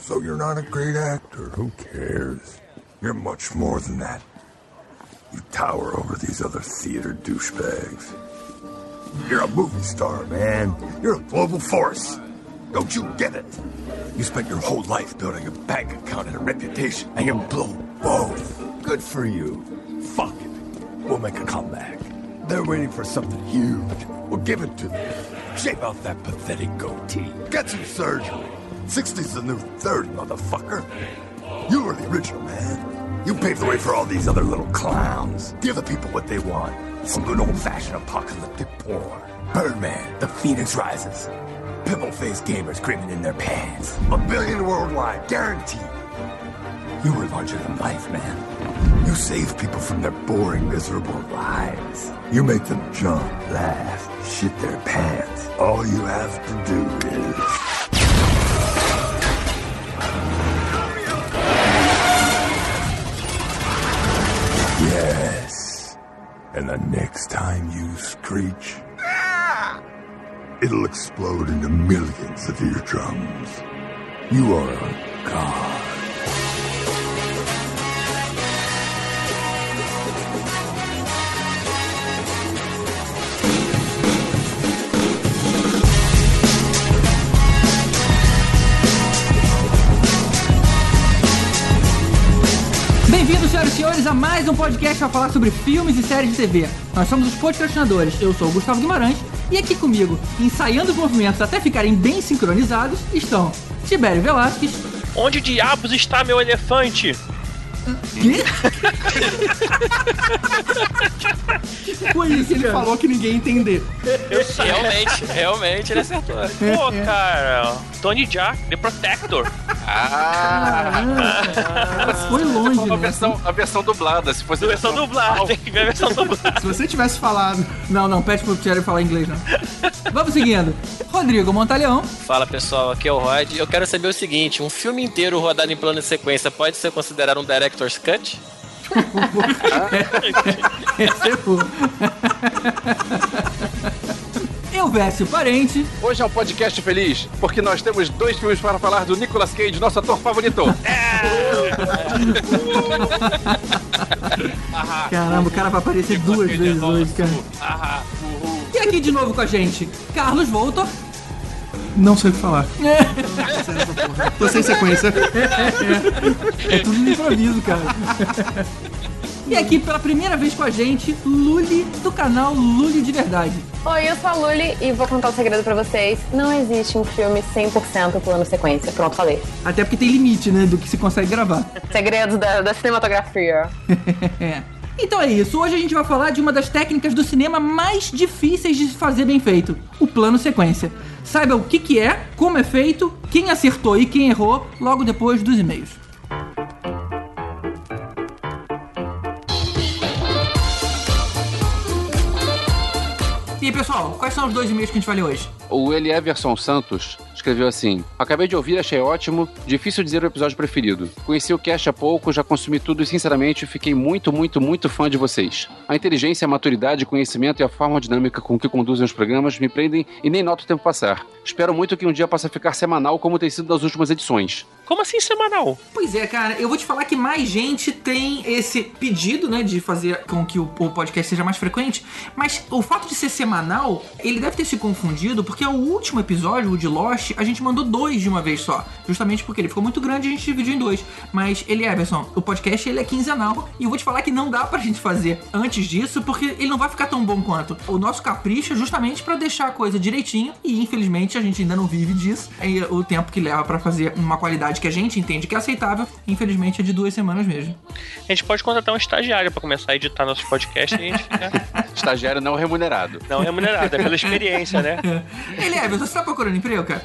So you're not a great actor. Who cares? You're much more than that. You tower over these other theater douchebags. You're a movie star, man. You're a global force. Don't you get it? You spent your whole life building a bank account and a reputation, and you blew both. Good for you. Fuck it. We'll make a comeback. They're waiting for something huge. We'll give it to them. Shave off that pathetic goatee. Get some surgery. 60's the new 30, motherfucker. You were the original, man. You paved the way for all these other little clowns. Give the people what they want. Some good old-fashioned apocalyptic porn. Birdman, The Phoenix Rises. Pimple-faced gamers screaming in their pants. A billion worldwide, guaranteed. You were larger than life, man. You save people from their boring, miserable lives. You make them jump, laugh, shit their pants. All you have to do is... And the next time you screech, it'll explode into millions of eardrums. You are a god. Bem-vindos, a mais um podcast para falar sobre filmes e séries de TV. Nós somos os podcastinadores. Eu sou o Gustavo Guimarães e aqui comigo, ensaiando os movimentos até ficarem bem sincronizados, estão Tibério Velasquez. Onde diabos está meu elefante? Que? Foi isso, Ele cara. falou que ninguém ia entender. Realmente, realmente ele acertou. Pô, cara, Tony Jaa, The Protector. Foi longe, A né? versão, a versão dublada, se fosse A versão dublada, tem que ver a versão dublada. Se você tivesse falado, Não, não, pede pro Tibério falar inglês, não. Vamos seguindo. Rodrigo Montalhão. Fala pessoal, aqui é o Rod. Eu quero saber o seguinte: um filme inteiro rodado em plano de sequência pode ser considerado um Director's Cut? Eu Vécio Parente. Hoje é um podcast feliz, porque nós temos dois filmes para falar do Nicolas Cage, nosso ator favorito. Caramba, o cara vai aparecer duas vezes hoje, cara. Ah. E aqui de novo com a gente, Carlos Voltor. Não sei o que falar. Tô sem sequência. É tudo no improviso, cara. E aqui pela primeira vez com a gente, Luli do canal Luli de Verdade. Oi, eu sou a Luli e vou contar um segredo pra vocês. Não existe um filme 100% plano sequência. Pronto, falei. Até porque tem limite, né, do que se consegue gravar. Segredos da, da cinematografia. Então é isso, hoje a gente vai falar de uma das técnicas do cinema mais difíceis de se fazer bem feito, o plano sequência. Saiba o que, que é, como é feito, quem acertou e quem errou, logo depois dos e-mails. E aí, pessoal, quais são os dois e-mails que a gente vai ler hoje? O Elieverson Santos escreveu assim: Acabei de ouvir, achei ótimo. Difícil dizer o episódio preferido. Conheci o cast há pouco, já consumi tudo e, sinceramente, fiquei muito, muito, muito fã de vocês. A inteligência, a maturidade, o conhecimento e a forma dinâmica com que conduzem os programas me prendem e nem noto o tempo passar. Espero muito que um dia possa ficar semanal como tem sido nas últimas edições. Como assim semanal? Pois é, cara, eu vou te falar que mais gente tem esse pedido, né, de fazer com que o, o podcast seja mais frequente, mas o fato de ser semanal, ele deve ter se confundido, porque o último episódio, o de Lost, a gente mandou dois de uma vez só, justamente porque ele ficou muito grande e a gente dividiu em dois. Mas ele, Everson, o podcast ele é quinzenal, e eu vou te falar que não dá pra gente fazer antes disso, porque ele não vai ficar tão bom quanto. O nosso capricho é justamente pra deixar a coisa direitinho, e infelizmente a gente ainda não vive disso, e o tempo que leva pra fazer uma qualidade que a gente entende que é aceitável, infelizmente é de duas semanas mesmo. A gente pode contratar um estagiário pra começar a editar nossos podcasts e a gente fica Estagiário não remunerado. não remunerado, é pela experiência, né? Ele é, você tá procurando emprego, cara?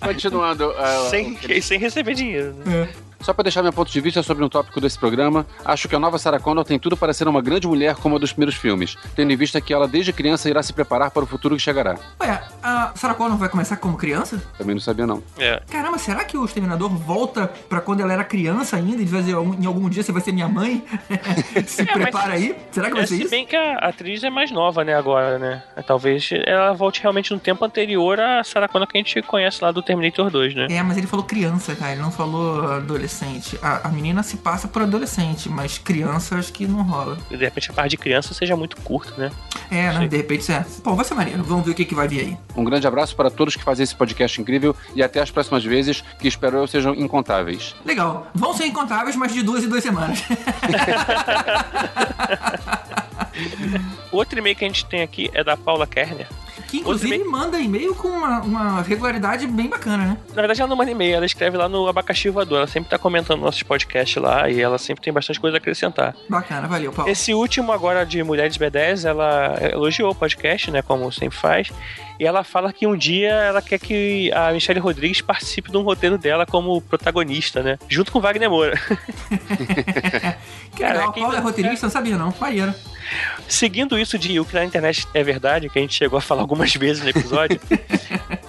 Continuando. ah, Sem, sem receber dinheiro. Né? Só para deixar meu ponto de vista sobre um tópico desse programa, acho que a nova Sarah Connor tem tudo para ser uma grande mulher como a dos primeiros filmes, tendo em vista que ela desde criança irá se preparar para o futuro que chegará. Ué, a Sarah Connor vai começar como criança? Também não sabia, não. É. Caramba, será que o Exterminador volta pra quando ela era criança ainda e dizer em algum dia você vai ser minha mãe? Se É, mas- prepara aí. Será que vai É, ser se isso? bem que a atriz é mais nova, né, agora, né? Talvez ela volte realmente no tempo anterior à Sarah Connor que a gente conhece lá do Terminator 2, né? É, mas ele falou criança, cara. Ele não falou adolescente. A, a menina se passa por adolescente, mas criança acho que não rola. E de repente a parte de criança seja muito curta, né? É, né? De repente, é. Pô, vai ser maneiro. Vamos ver o que, que vai vir aí. Um grande abraço para todos que fazem esse podcast incrível e até as próximas vezes, que espero eu sejam incontáveis. Legal. Vão ser incontáveis, mas de duas em duas semanas. Outro e-mail que a gente tem aqui é da Paula Kerner. Que inclusive Outro manda e-mail com uma, uma regularidade bem bacana, né? Na verdade, ela não manda e-mail, ela escreve lá no Abacaxi Voador. Ela sempre tá comentando nossos podcasts lá e ela sempre tem bastante coisa a acrescentar. Bacana, valeu, Paulo. Esse último agora de Mulheres B10, ela elogiou o podcast, né? Como sempre faz. E ela fala que um dia ela quer que a Michelle Rodrigues participe de um roteiro dela como protagonista, né? Junto com Wagner Moura. Que legal, quem- Paulo é roteirista, não sabia não. Maneiro. Seguindo isso de o que na internet é verdade, que a gente chegou a falar algumas vezes no episódio,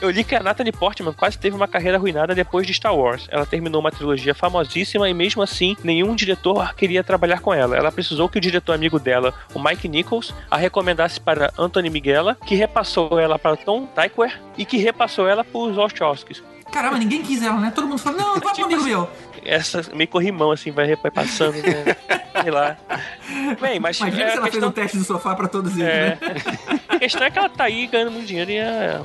eu li que a Natalie Portman quase teve uma carreira arruinada depois de Star Wars. Ela terminou uma trilogia famosíssima e mesmo assim nenhum diretor queria trabalhar com ela. Ela precisou que o diretor amigo dela, o Mike Nichols, a recomendasse para Anthony Miguela, que repassou ela para Tom Tykwer e que repassou ela para os Wachowskis. Caramba, ninguém quis ela, né? Todo mundo fala, não, vai pro amigo meu. Essa meio corrimão assim vai vai passando, né? Sei lá. Bem, mas Imagina é, se ela fez questão- um teste do sofá pra todos eles, É. né? A questão é que ela tá aí ganhando muito dinheiro e é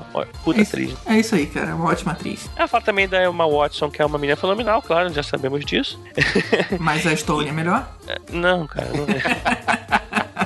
puta É isso, atriz. é isso aí, cara. Uma ótima atriz. Ela fala também da Emma Watson, que é uma menina fenomenal, claro, já sabemos disso. Mas a Stone é melhor? Não, cara, não é.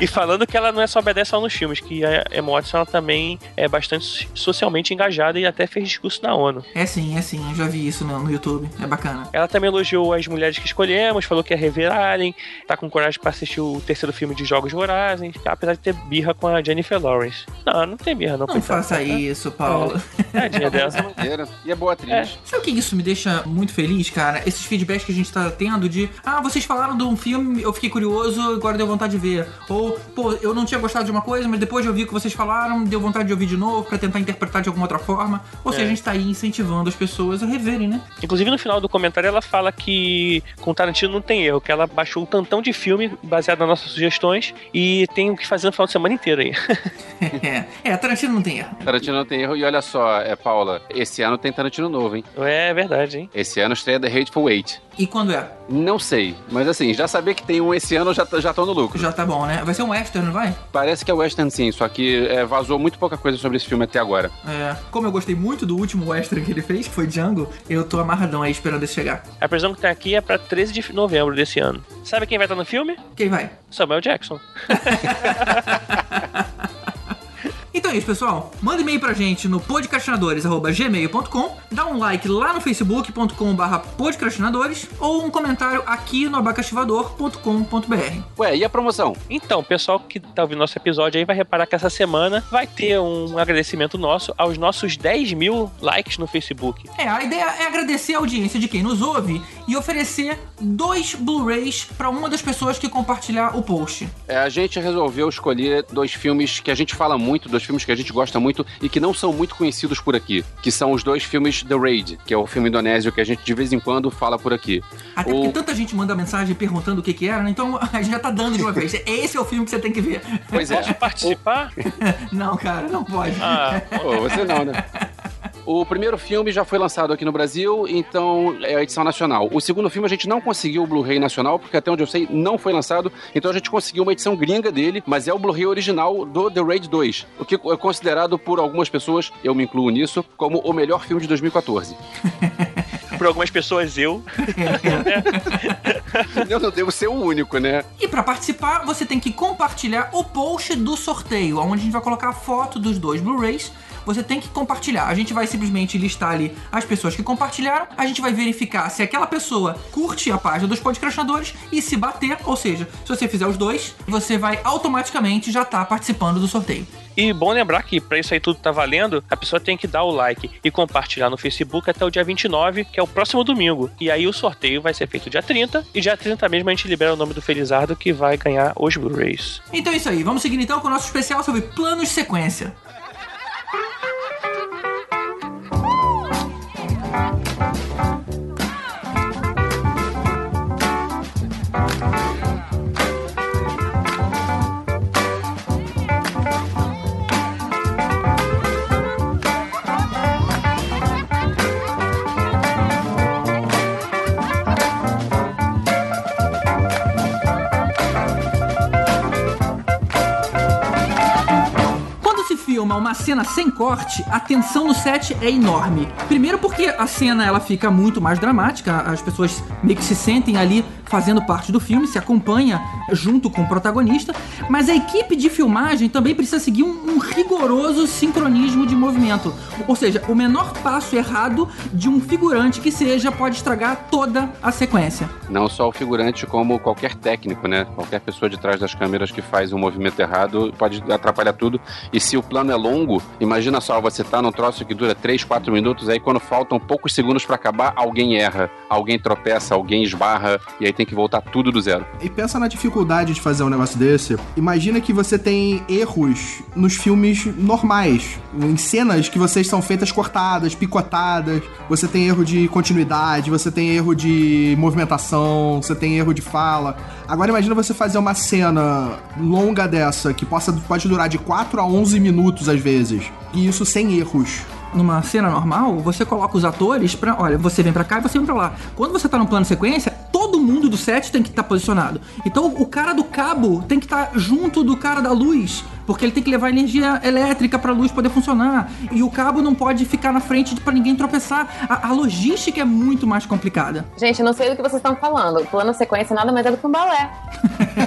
E falando que ela não é só obedece só nos filmes, que a Emma Watson ela também é bastante socialmente engajada e até fez discurso na ONU. É sim, é sim. Eu já vi isso no, no YouTube. É bacana. Ela também elogiou as mulheres que escolhemos, falou que ia rever Alien, tá com coragem pra assistir o terceiro filme de Jogos Vorazes, apesar de ter birra com a Jennifer Lawrence. Não, não tem birra não, Não faça isso, Paulo. Tadinha dela. Essa maneira. E é boa atriz. É. Sabe o que isso me deixa muito feliz, cara? Esses feedbacks que a gente tá tendo de Ah, vocês falaram de um filme, eu fiquei curioso, agora deu vontade de ver. Ou, pô, eu não tinha gostado de uma coisa, mas depois de ouvir o que vocês falaram, deu vontade de ouvir de novo pra tentar interpretar de alguma outra forma. Ou seja, É. a gente tá aí incentivando as pessoas a reverem, né? Inclusive no final do comentário ela fala que com Tarantino não tem erro, que ela baixou um tantão de filme baseado nas nossas sugestões e tem o que fazer no final de semana inteiro aí. é, é, Tarantino não tem erro. Tarantino não tem erro. E olha só, é, Paula, esse ano tem Tarantino novo, hein? É verdade, hein? Esse ano estreia The Hateful Eight. E quando é? Não sei, mas assim, já saber que tem um esse ano já, já tô no lucro. Já tá bom, né? Vai ser um western, não vai? Parece que é western sim, só que é, vazou muito pouca coisa sobre esse filme até agora. É. Como eu gostei muito do último western que ele fez, que foi Django, eu tô amarradão aí esperando esse chegar. A previsão que tem aqui é pra 13 de novembro desse ano. Sabe quem vai estar no filme? Quem vai? Samuel Jackson. Então é isso, pessoal. Manda e-mail pra gente no podcastinadores.gmail.com, dá um like lá no facebook.com.br podcastinadores ou um comentário aqui no abacaxivador.com.br. Ué, e a promoção? Então, o pessoal que tá ouvindo nosso episódio aí vai reparar que essa semana vai ter um agradecimento nosso aos nossos 10 mil likes no Facebook. É, a ideia é agradecer a audiência de quem nos ouve e oferecer dois Blu-rays pra uma das pessoas que compartilhar o post. É, a gente resolveu escolher dois filmes que a gente fala muito, dois filmes que a gente gosta muito e que não são muito conhecidos por aqui, que são os dois filmes The Raid, que é o filme indonésio que a gente de vez em quando fala por aqui. Até O- porque tanta gente manda mensagem perguntando o que que era, né? então a gente já tá dando de uma vez. Esse é o filme que você tem que ver. Pois é. Posso participar? Não, cara, não pode. Ah, Pô, você não, né? O primeiro filme já foi lançado aqui no Brasil, então é a edição nacional. O segundo filme a gente não conseguiu o Blu-ray nacional, porque até onde eu sei não foi lançado, então a gente conseguiu uma edição gringa dele, mas é o Blu-ray original do The Raid 2, o que é considerado por algumas pessoas, eu me incluo nisso, como o melhor filme de 2014. por algumas pessoas eu. Eu não devo ser o único, né? E pra participar, você tem que compartilhar o post do sorteio, onde a gente vai colocar a foto dos dois Blu-rays. Você tem que compartilhar. A gente vai simplesmente listar ali as pessoas que compartilharam. A gente vai verificar se aquela pessoa curte a página dos podcastinadores e se bater, ou seja, se você fizer os dois, você vai automaticamente já estar participando do sorteio. E bom lembrar que pra isso aí tudo tá valendo, a pessoa tem que dar o like e compartilhar no Facebook até o dia 29, que é o próximo domingo. E aí o sorteio vai ser feito dia 30, e dia 30 mesmo a gente libera o nome do Felizardo que vai ganhar os Blu-rays. Então é isso aí. Vamos seguir então com o nosso especial sobre planos de sequência. Ha ha! Filmar uma cena sem corte, a tensão no set é enorme. Primeiro porque a cena ela fica muito mais dramática, as pessoas meio que se sentem ali fazendo parte do filme, se acompanha junto com o protagonista, mas a equipe de filmagem também precisa seguir um, um rigoroso sincronismo de movimento. Ou seja, o menor passo errado de um figurante que seja pode estragar toda a sequência. Não só o figurante, como qualquer técnico, né? Qualquer pessoa de trás das câmeras que faz um movimento errado pode atrapalhar tudo. E se o plano é longo, imagina só, você tá num troço que dura 3, 4 minutos, aí quando faltam poucos segundos para acabar, alguém erra, alguém tropeça, alguém esbarra, e aí tem que voltar tudo do zero. E pensa na dificuldade de fazer um negócio desse. Imagina que você tem erros nos filmes normais, em cenas que vocês são feitas cortadas, picotadas. Você tem erro de continuidade, você tem erro de movimentação, você tem erro de fala. Agora imagina você fazer uma cena longa dessa que possa, pode durar de 4 a 11 minutos às vezes. E isso sem erros numa cena normal, você coloca os atores pra. Olha, você vem pra cá e você vem pra lá. Quando você tá no plano sequência, todo mundo do set tem que estar posicionado. Então o cara do cabo tem que estar junto do cara da luz. Porque ele tem que levar energia elétrica pra luz poder funcionar. E o cabo não pode ficar na frente para ninguém tropeçar. A, a, logística é muito mais complicada. Gente, eu não sei do que vocês estão falando. O plano sequência nada mais é do que um balé.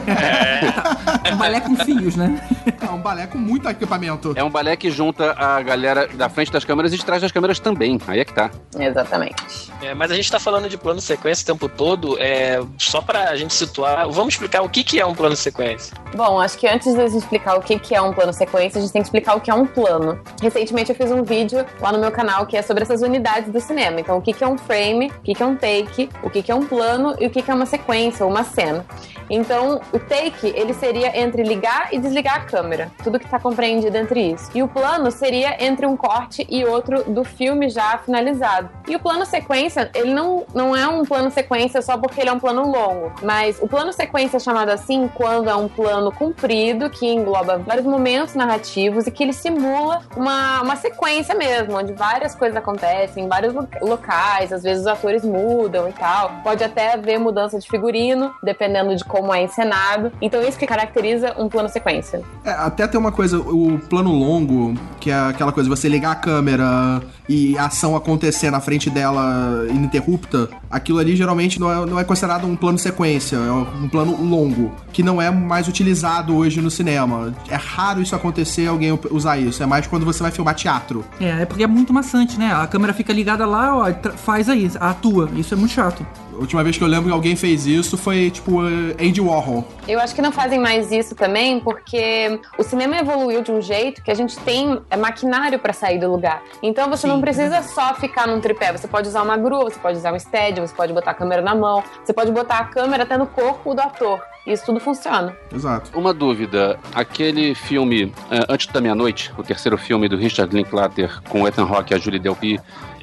É. um balé com fios, né? É um balé com muito equipamento. É um balé que junta a galera da frente das câmeras e de trás das câmeras também. Aí é que tá. Exatamente. É, mas a gente tá falando de plano sequência o tempo todo. É, só pra gente situar, vamos explicar o que, que é um plano sequência. Bom, acho que antes de a gente explicar o que, que é um plano sequência, a gente tem que explicar o que é um plano. Recentemente eu fiz um vídeo lá no meu canal que é sobre essas unidades do cinema. Então, o que, é um frame, o que, é um take, o que, é um plano e o que, é uma sequência uma cena. Então, o take, ele seria entre ligar e desligar a câmera. Tudo que está compreendido entre isso. E o plano seria entre um corte e outro do filme já finalizado. E o plano sequência, ele não, não é um plano sequência só porque ele é um plano longo. Mas o plano sequência é chamado assim quando é um plano comprido que engloba vários momentos narrativos e que ele simula uma, uma sequência mesmo, onde várias coisas acontecem em vários locais, às vezes os atores mudam e tal. Pode até haver mudança de figurino, dependendo de como é encenado. Então isso que caracteriza um plano sequência. É, até tem uma coisa, o plano longo, que é aquela coisa, você ligar a câmera e ação acontecer na frente dela ininterrupta, aquilo ali geralmente não é, não é considerado um plano sequência, é um plano longo, que não é mais utilizado hoje no cinema. É raro isso acontecer, alguém usar isso. É mais quando você vai filmar teatro. É, é porque é muito maçante, né? A câmera fica ligada lá, ó, faz aí, atua. Isso é muito chato. A última vez que eu lembro que alguém fez isso foi, tipo, Andy Warhol. Eu acho que não fazem mais isso também porque o cinema evoluiu de um jeito que a gente tem é, maquinário para sair do lugar. Então você Sim. não precisa só ficar num tripé. Você pode usar uma grua, você pode usar um stead, você pode botar a câmera na mão, você pode botar a câmera até no corpo do ator. Isso tudo funciona. Exato. Uma dúvida: aquele filme uh, Antes da Meia-Noite, o terceiro filme do Richard Linklater com o Ethan Hawke e a Julie Delpy,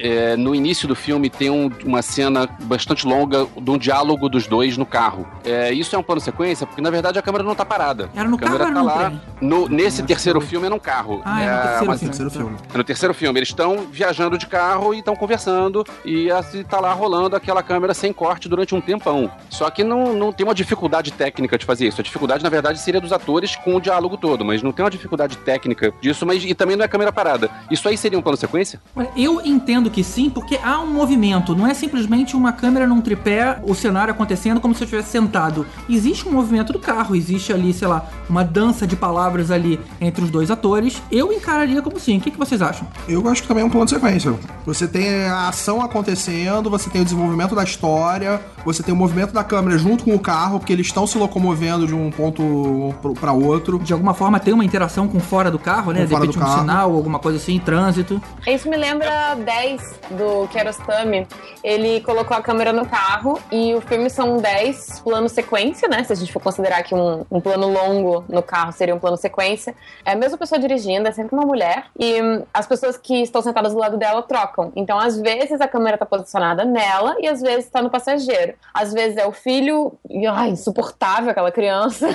é, no início do filme tem um, uma cena bastante longa de um diálogo dos dois no carro. É, isso é um plano sequência, porque na verdade a câmera não tá parada. Era no a câmera carro tá lá. No, nesse terceiro filme é num carro. Ah, é, no terceiro, uma, filme, terceiro filme. É no terceiro filme. Eles estão viajando de carro e estão conversando e assim, tá lá rolando aquela câmera sem corte durante um tempão. Só que não, não tem uma dificuldade técnica de fazer isso. A dificuldade, na verdade, seria dos atores com o diálogo todo, mas não tem uma dificuldade técnica disso, mas e também não é câmera parada. Isso aí seria um plano sequência? Eu entendo que sim, porque há um movimento, não é simplesmente uma câmera num tripé, o cenário acontecendo como se eu estivesse sentado. Existe um movimento do carro, existe ali, sei lá, uma dança de palavras ali entre os dois atores. Eu encararia como sim. O que, que vocês acham? Eu acho que também é um plano de sequência. Você tem a ação acontecendo, você tem o desenvolvimento da história, você tem o movimento da câmera junto com o carro, porque eles estão se locomovendo de um ponto para outro. De alguma forma tem uma interação com fora do carro, né? Com de repente um carro. sinal, alguma coisa assim, trânsito. Isso me lembra 10 do Kiarostami. Ele colocou a câmera no carro e o filme são 10 planos sequência, né? Se a gente for considerar que um, um plano longo no carro seria um plano sequência. É a mesma pessoa dirigindo, é sempre uma mulher. E hum, as pessoas que estão sentadas do lado dela trocam. Então, às vezes, a câmera tá posicionada nela e às vezes tá no passageiro. Às vezes é o filho, ai, insuportável aquela criança.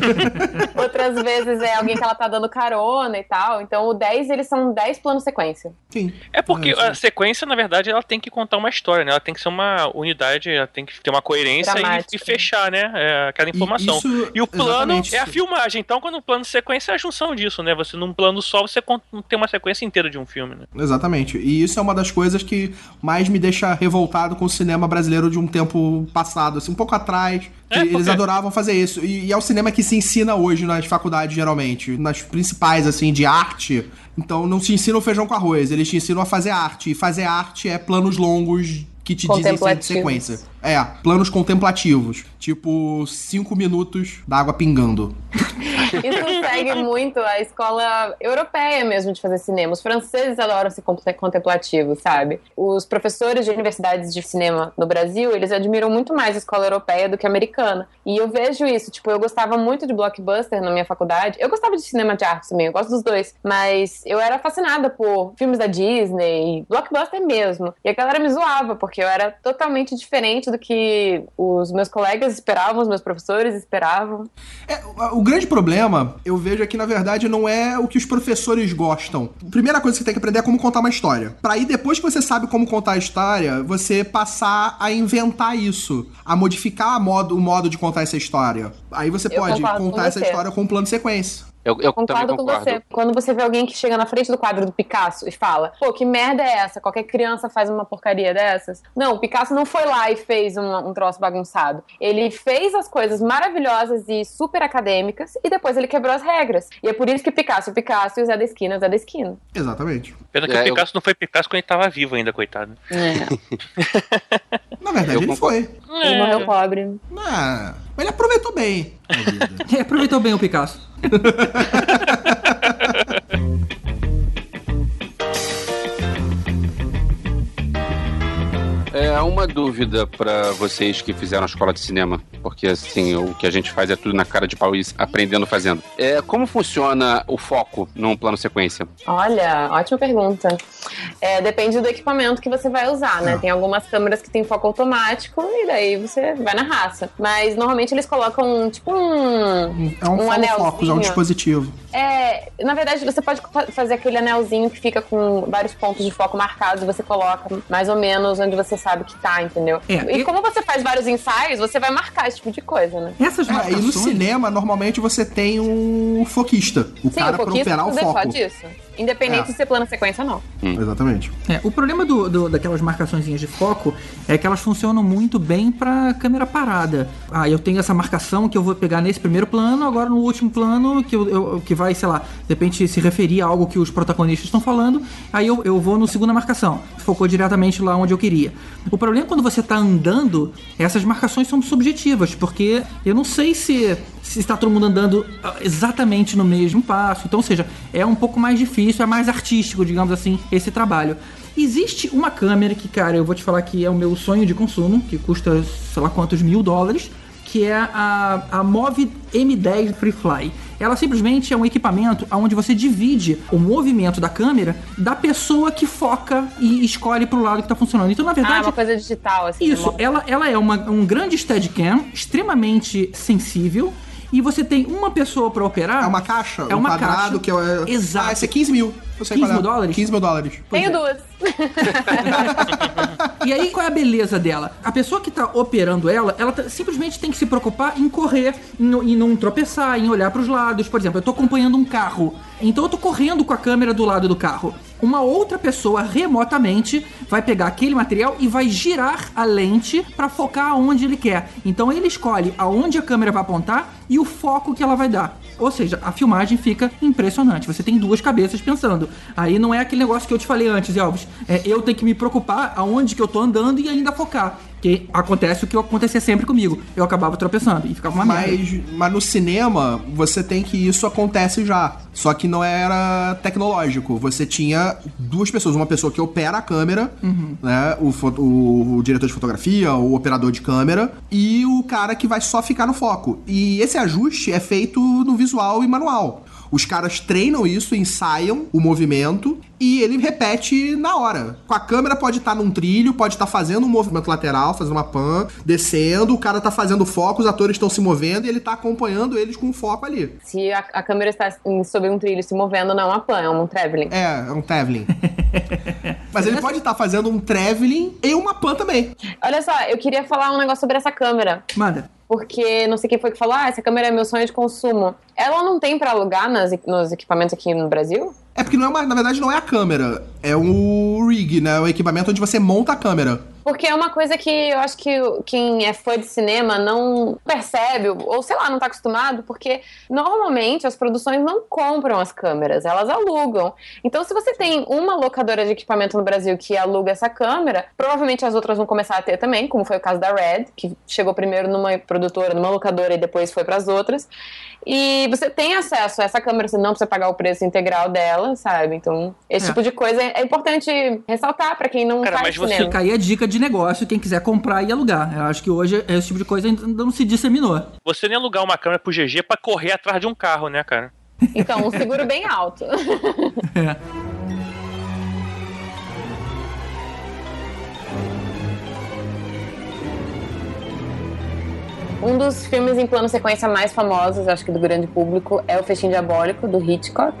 Outras vezes é alguém que ela tá dando carona e tal. Então, o 10, eles são 10 planos sequência. Sim. É porque, a sequência, na verdade, ela tem que contar uma história, né? Ela tem que ser uma unidade, ela tem que ter uma coerência e, e fechar, né? é, aquela informação. isso- E o plano é a filmagem. Então, quando o plano de sequência é a junção disso, né? Você num plano só, você tem uma sequência inteira de um filme, né? Exatamente. E isso é uma das coisas que mais me deixa revoltado com o cinema brasileiro de um tempo passado, assim, um pouco atrás. Que É, eles adoravam fazer isso. E, e é o cinema que se ensina hoje nas faculdades, geralmente. Nas principais, assim, de arte. Então não se ensina o feijão com arroz, eles te ensinam a fazer arte. E fazer arte é planos longos que te dizem sempre Contemplativos. sequência. É, planos contemplativos. Tipo, cinco minutos da água pingando. Isso segue muito a escola europeia mesmo de fazer cinema. Os franceses adoram ser conte- contemplativos, sabe? Os professores de universidades de cinema no Brasil, eles admiram muito mais a escola europeia do que a americana. E eu vejo isso, tipo, eu gostava muito de blockbuster na minha faculdade. Eu gostava de cinema de arte também, eu gosto dos dois. Mas eu era fascinada por filmes da Disney, blockbuster mesmo. E a galera me zoava, porque eu era totalmente diferente do que os meus colegas esperavam, os meus professores esperavam. É, o- grande problema, eu vejo aqui, na verdade, não é o que os professores gostam. A primeira coisa que você tem que aprender é como contar uma história. Pra aí, depois que você sabe como contar a história, você passar a inventar isso. A modificar a modo- o modo de contar essa história. Aí você Eu pode contar essa história com um plano de sequência. Eu, eu também Concordo com concordo. você. Quando você vê alguém que chega na frente do quadro do Picasso e fala, pô, que merda é essa? Qualquer criança faz uma porcaria dessas. Não, o Picasso não foi lá e fez um, um troço bagunçado. Ele fez as coisas maravilhosas e super acadêmicas e depois ele quebrou as regras. E é por isso que Picasso é Picasso e o Zé da Esquina é o Zé da Esquina. Exatamente. Pena que É, o eu- Picasso não foi Picasso quando ele tava vivo ainda, coitado. Na verdade, Eu ele concordo. foi. Ele morreu pobre. Ah, mas ele aproveitou bem. É, aproveitou bem o Picasso. É uma dúvida pra vocês que fizeram a escola de cinema, porque assim, o que a gente faz é tudo na cara de pau e aprendendo fazendo. É, como funciona o foco num plano sequência? Olha, ótima pergunta. É, depende do equipamento que você vai usar, né? Ah. Tem algumas câmeras que tem foco automático e daí você vai na raça. Mas normalmente eles colocam tipo um. É um, Um anelzinho. focus, é um dispositivo. É, na verdade, você pode fa- fazer aquele anelzinho que fica com vários pontos de foco marcados e você coloca mais ou menos onde você sabe que tá, entendeu? É, e e- como você faz vários ensaios, você vai marcar esse tipo de coisa, né? Essas É, e no marcações... cinema, normalmente você tem um foquista. O Sim, cara o pra operar o foco. disso. Independente É. de ser plano sequência ou não. Exatamente. É, o problema do, do- daquelas marcaçõezinhas de foco é que elas funcionam muito bem pra câmera parada. Ah, eu tenho essa marcação que eu vou pegar nesse primeiro plano, agora no último plano, que, eu, eu- que vai, sei lá, de repente se referir a algo que os protagonistas estão falando, aí eu, eu vou no segunda marcação. Focou diretamente lá onde eu queria. O problema é quando você tá andando, essas marcações são subjetivas, porque eu não sei se, se está todo mundo andando ah, exatamente no mesmo passo. Então, ou seja, é um pouco mais difícil, é mais artístico, digamos assim, esse trabalho. Existe uma câmera que, cara, eu vou te falar que é o meu sonho de consumo, que custa sei lá quantos mil dólares, que é a, a Move M10 Free Fly. Ela simplesmente é um equipamento onde você divide o movimento da câmera da pessoa que foca e escolhe pro lado que tá funcionando. Então, na Ah, verdade, uma coisa digital, assim. isso, né? ela, ela é uma, um grande Steadicam, extremamente sensível, e você tem uma pessoa pra operar. É uma caixa, É um uma quadrado caixa. que é. Exato. Ah, esse é 15 mil. Eu sei 15 qual é. mil dólares? 15 mil dólares. Pois Tenho é. duas. E aí, qual é a beleza dela? A pessoa que tá operando ela, ela tá- simplesmente tem que se preocupar em correr, em, em não tropeçar, em olhar pros lados. Por exemplo, eu tô acompanhando um carro, então eu tô correndo com a câmera do lado do carro. Uma outra pessoa remotamente vai pegar aquele material e vai girar a lente pra focar aonde ele quer. Então ele escolhe aonde a câmera vai apontar e o foco que ela vai dar. Ou seja, a filmagem fica impressionante. Você tem duas cabeças pensando. Aí não é aquele negócio que eu te falei antes, Elvis. É, eu tenho que me preocupar aonde que eu tô andando e ainda focar. Que acontece o que acontecia sempre comigo. Eu acabava tropeçando e ficava uma merda. Mas, mas no cinema, você tem que isso acontece já. Só que não era tecnológico. Você tinha duas pessoas. Uma pessoa que opera a câmera, Uhum. né? O, o- o diretor de fotografia, o operador de câmera, e o cara que vai só ficar no foco. E esse ajuste é feito no visual e manual. Os caras treinam isso, ensaiam o movimento e ele repete na hora. Com a câmera pode estar num trilho, pode estar fazendo um movimento lateral, fazendo uma pan, descendo, o cara tá fazendo foco, os atores estão se movendo e ele tá acompanhando eles com o foco ali. Se a, a câmera está em- sobre um trilho se movendo, não é uma pan, é um traveling. É, é um traveling. Mas ele pode estar fazendo um traveling e uma pan também. Olha só, eu queria falar um negócio sobre essa câmera. Manda. Porque não sei quem foi que falou, ah, essa câmera é meu sonho de consumo. Ela não tem pra alugar nas, nos equipamentos aqui no Brasil? É porque não é uma, na verdade não é a câmera, é o rig, né? O equipamento onde você monta a câmera. Porque é uma coisa que eu acho que quem é fã de cinema não percebe, ou sei lá, não tá acostumado, porque normalmente as produções não compram as câmeras, elas alugam. Então, se você tem uma locadora de equipamento no Brasil que aluga essa câmera, provavelmente as outras vão começar a ter também, como foi o caso da Red, que chegou primeiro numa produtora, numa locadora e depois foi para as outras. E você tem acesso a essa câmera, você não precisa pagar o preço integral dela, sabe? Então, esse É. tipo de coisa é importante ressaltar pra quem não Cara, faz mas você cinema. Fica aí a dica de negócio, quem quiser comprar e alugar. Eu acho que hoje esse tipo de coisa ainda não se disseminou. Você nem alugar uma câmera pro GG pra correr atrás de um carro, né, cara? Então, um seguro bem alto. É. Um dos filmes em plano sequência mais famosos, acho que do grande público, é O Festim Diabólico, do Hitchcock.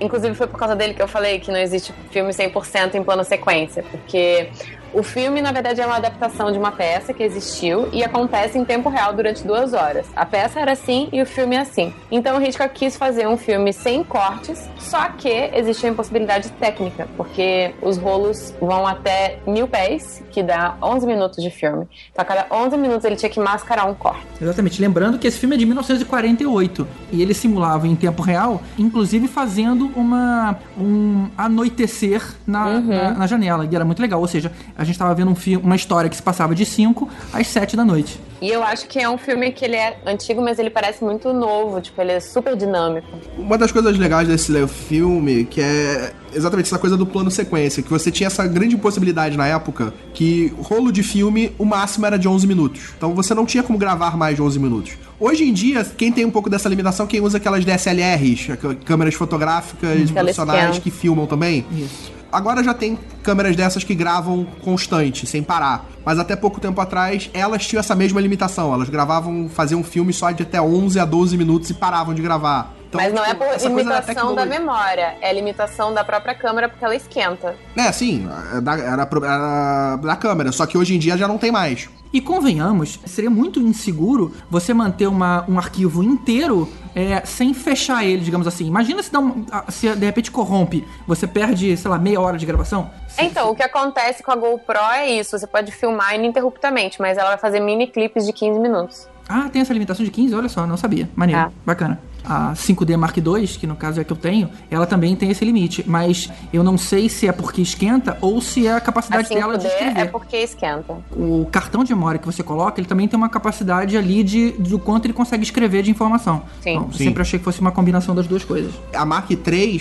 Inclusive foi por causa dele que eu falei que não existe filme 100% em plano sequência, porque o filme, na verdade, é uma adaptação de uma peça que existiu e acontece em tempo real durante duas horas. A peça era assim e o filme é assim. Então o Hitchcock quis fazer um filme sem cortes, só que existe a impossibilidade técnica, porque os rolos vão até mil pés, que dá 11 minutos de filme. Então a cada 11 minutos ele tinha que mascarar um corte. Exatamente. Lembrando que esse filme é de 1948 e ele simulava em tempo real, inclusive fazendo uma um anoitecer na, na, na janela. E era muito legal. Ou seja, a gente estava vendo um filme, uma história que se passava de 5 às 7 da noite. E eu acho que é um filme que ele é antigo, mas ele parece muito novo. Tipo, ele é super dinâmico. Uma das coisas legais desse filme, que é exatamente essa coisa do plano sequência, que você tinha essa grande possibilidade na época, que rolo de filme, o máximo era de 11 minutos. Então você não tinha como gravar mais de 11 minutos. Hoje em dia, quem tem um pouco dessa limitação, quem usa aquelas DSLRs, câmeras fotográficas profissionais que filmam também. Isso. Agora já tem câmeras dessas que gravam constante, sem parar. Mas até pouco tempo atrás, elas tinham essa mesma limitação. Elas gravavam, faziam um filme só de até 11 a 12 minutos e paravam de gravar. Então, mas não é tipo, por coisa da limitação da memória, é limitação da própria câmera porque ela esquenta. É, sim, é da- era, era da câmera, só que hoje em dia já não tem mais. E convenhamos, seria muito inseguro você manter uma, um arquivo inteiro é, sem fechar ele, digamos assim. Imagina se, dá um, se de repente corrompe, você perde, sei lá, meia hora de gravação. Então, o que acontece com a GoPro é isso: você pode filmar ininterruptamente, mas ela vai fazer mini clipes de 15 minutos. Ah, tem essa limitação de 15? Olha só, não sabia. Maneiro, É. bacana. A 5D Mark II, que no caso é a que eu tenho, ela também tem esse limite. Mas eu não sei se é porque esquenta ou se é a A capacidade dela de 5D escrever. é porque esquenta. O cartão de memória que você coloca, ele também tem uma capacidade ali de, do quanto ele consegue escrever de informação. Sim. Então, eu Sim. sempre achei que fosse uma combinação das duas coisas. A Mark III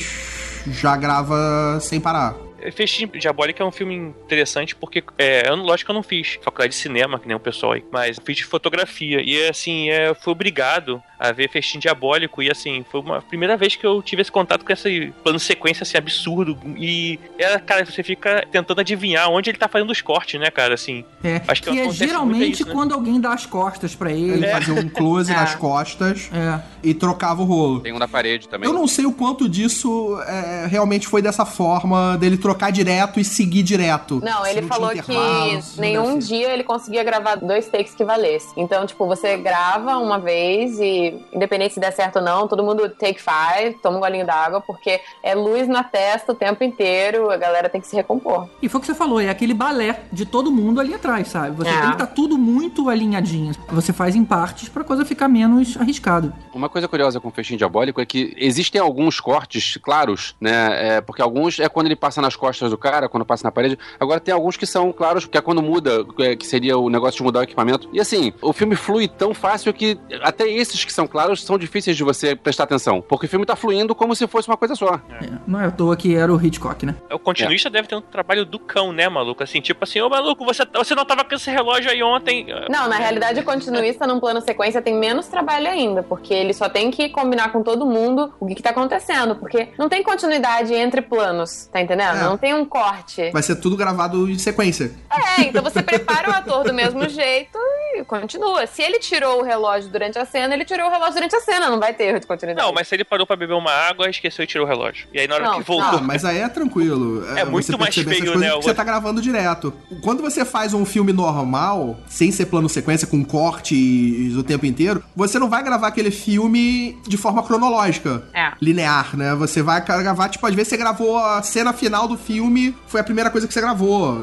já grava sem parar. Festim Diabólica é um filme interessante porque, é, lógico que eu não fiz faculdade de cinema, que nem o pessoal aí, mas fiz de fotografia. E, assim, é, fui obrigado a ver Festim Diabólico. E, assim, foi uma primeira vez que eu tive esse contato com esse plano de sequência, assim, absurdo. E, é, cara, você fica tentando adivinhar onde ele tá fazendo os cortes, né, cara, assim. É, Acho que que é geralmente isso, né? quando alguém dá as costas pra ele. Ele fazia um close É. nas costas É. e trocava o rolo. Tem um na parede também. Eu não sei o quanto disso é, realmente foi dessa forma dele trocar direto e seguir direto. Não, ele tinha falou que nenhum dia ele conseguia gravar dois takes que valesse. Então, tipo, você grava uma vez e, independente se der certo ou não, todo mundo take five, toma um golinho d'água, porque é luz na testa o tempo inteiro, a galera tem que se recompor. E foi o que você falou, é aquele balé de todo mundo ali atrás, sabe? Você É. tem que estar tudo muito alinhadinho. Você faz em partes pra coisa ficar menos arriscado. Uma coisa curiosa com o Festim Diabólico é que existem alguns cortes claros, né? É, porque alguns é quando ele passa nas costas do cara, quando passa na parede. Agora tem alguns que são claros, porque é quando muda, é, que seria o negócio de mudar o equipamento. E assim, o filme flui tão fácil que até esses que são claros são difíceis de você prestar atenção. Porque o filme tá fluindo como se fosse uma coisa só. É, Não é à toa que era o Hitchcock, né? O continuista deve ter um trabalho do cão, né, maluco? Assim, tipo assim, ô maluco, você, você não tava com esse relógio aí ontem. Não, na realidade, o continuista num plano sequência tem menos trabalho ainda, porque ele só tem que combinar com todo mundo o que, que tá acontecendo, porque não tem continuidade entre planos, tá entendendo? É. Não tem um corte. Vai ser tudo gravado em sequência. É, então você prepara o ator do mesmo jeito e e continua. Se ele tirou o relógio durante a cena, ele tirou o relógio durante a cena, não vai ter erro de continuidade. Não, mas se ele parou pra beber uma água, esqueceu e tirou o relógio. E aí na hora Não, que voltou. Ah, mas aí é tranquilo. É muito você mais perceber essas feio, coisas né, você tá gravando direto. Quando você faz um filme normal, sem ser plano sequência, com cortes o tempo inteiro, você não vai gravar aquele filme de forma cronológica. É. Linear, né? Você vai gravar, tipo, às vezes você gravou a cena final do filme, foi a primeira coisa que você gravou.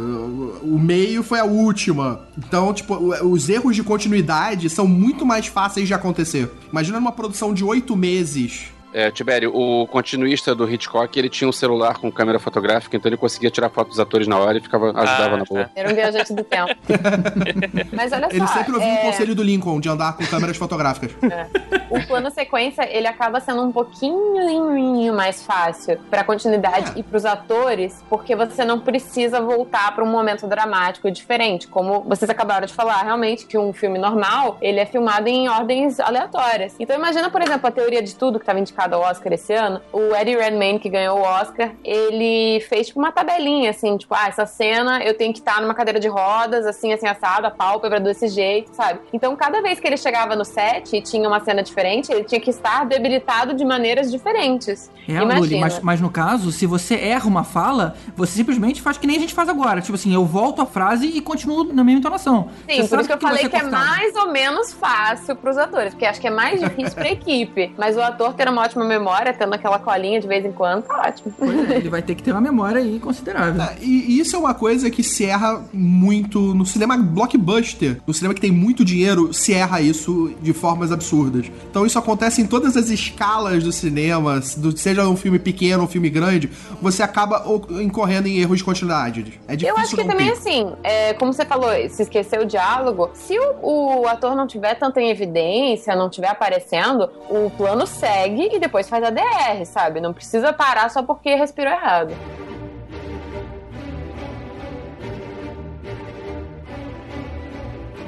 O meio foi a última. Então, tipo, os erros de continuidade são muito mais fáceis de acontecer. Imagina numa produção de oito meses. É, Tibério, o continuista do Hitchcock, ele tinha um celular com câmera fotográfica, então ele conseguia tirar foto dos atores na hora e ficava, ajudava Ah, na boa. tá. Era um viajante do tempo. Mas olha Ele só. sempre ouviu é, o conselho do Lincoln de andar com câmeras fotográficas. O plano sequência, ele acaba sendo um pouquinho mais fácil pra continuidade É. e pros atores, porque você não precisa voltar pra um momento dramático diferente. Como vocês acabaram de falar, realmente, que um filme normal, ele é filmado em ordens aleatórias. Então imagina, por exemplo, a teoria de tudo que estava indicado ao Oscar esse ano. O Eddie Redmayne, que ganhou o Oscar, ele fez tipo uma tabelinha, assim, tipo, ah, essa cena eu tenho que estar numa cadeira de rodas, assim, assim, assado, a pálpebra desse jeito, sabe? Então, cada vez que ele chegava no set e tinha uma cena diferente, ele tinha que estar debilitado de maneiras diferentes. É, Imagina. Luli, mas, mas no caso, se você erra uma fala, você simplesmente faz que nem a gente faz agora. Tipo assim, eu volto a frase e continuo na mesma entonação. Sim, Você por isso que eu vai falei ser que é mais ou menos fácil pros atores, porque acho que é mais difícil pra equipe. Mas o ator ter uma ótima memória, tendo aquela colinha de vez em quando, tá ótimo. Pois é, ele vai ter que ter uma memória aí considerável. É, E e isso é uma coisa que se erra muito no cinema blockbuster. No cinema que tem muito dinheiro, se erra isso de formas absurdas. Então isso acontece em todas as escalas do cinema, do- seja um filme pequeno ou um filme grande, você acaba incorrendo em erros de continuidade. É difícil Eu acho que também, ter. assim, é, como você falou, se esqueceu o diálogo, se o, o ator não tiver tanto em evidência, não tiver aparecendo, o plano segue e depois faz a DR, sabe? Não precisa parar só porque respirou errado.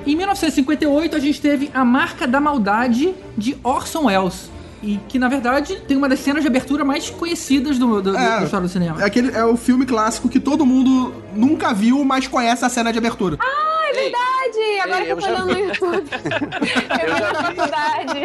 Em 1958, a gente teve A Marca da Maldade de Orson Welles. E que, na verdade, tem uma das cenas de abertura mais conhecidas do, do, É. da história do cinema. É, aquele, é o filme clássico que todo mundo nunca viu, mas conhece a cena de abertura. É verdade! Agora Ei, que eu eu tô já olhando no YouTube. eu vou na faculdade.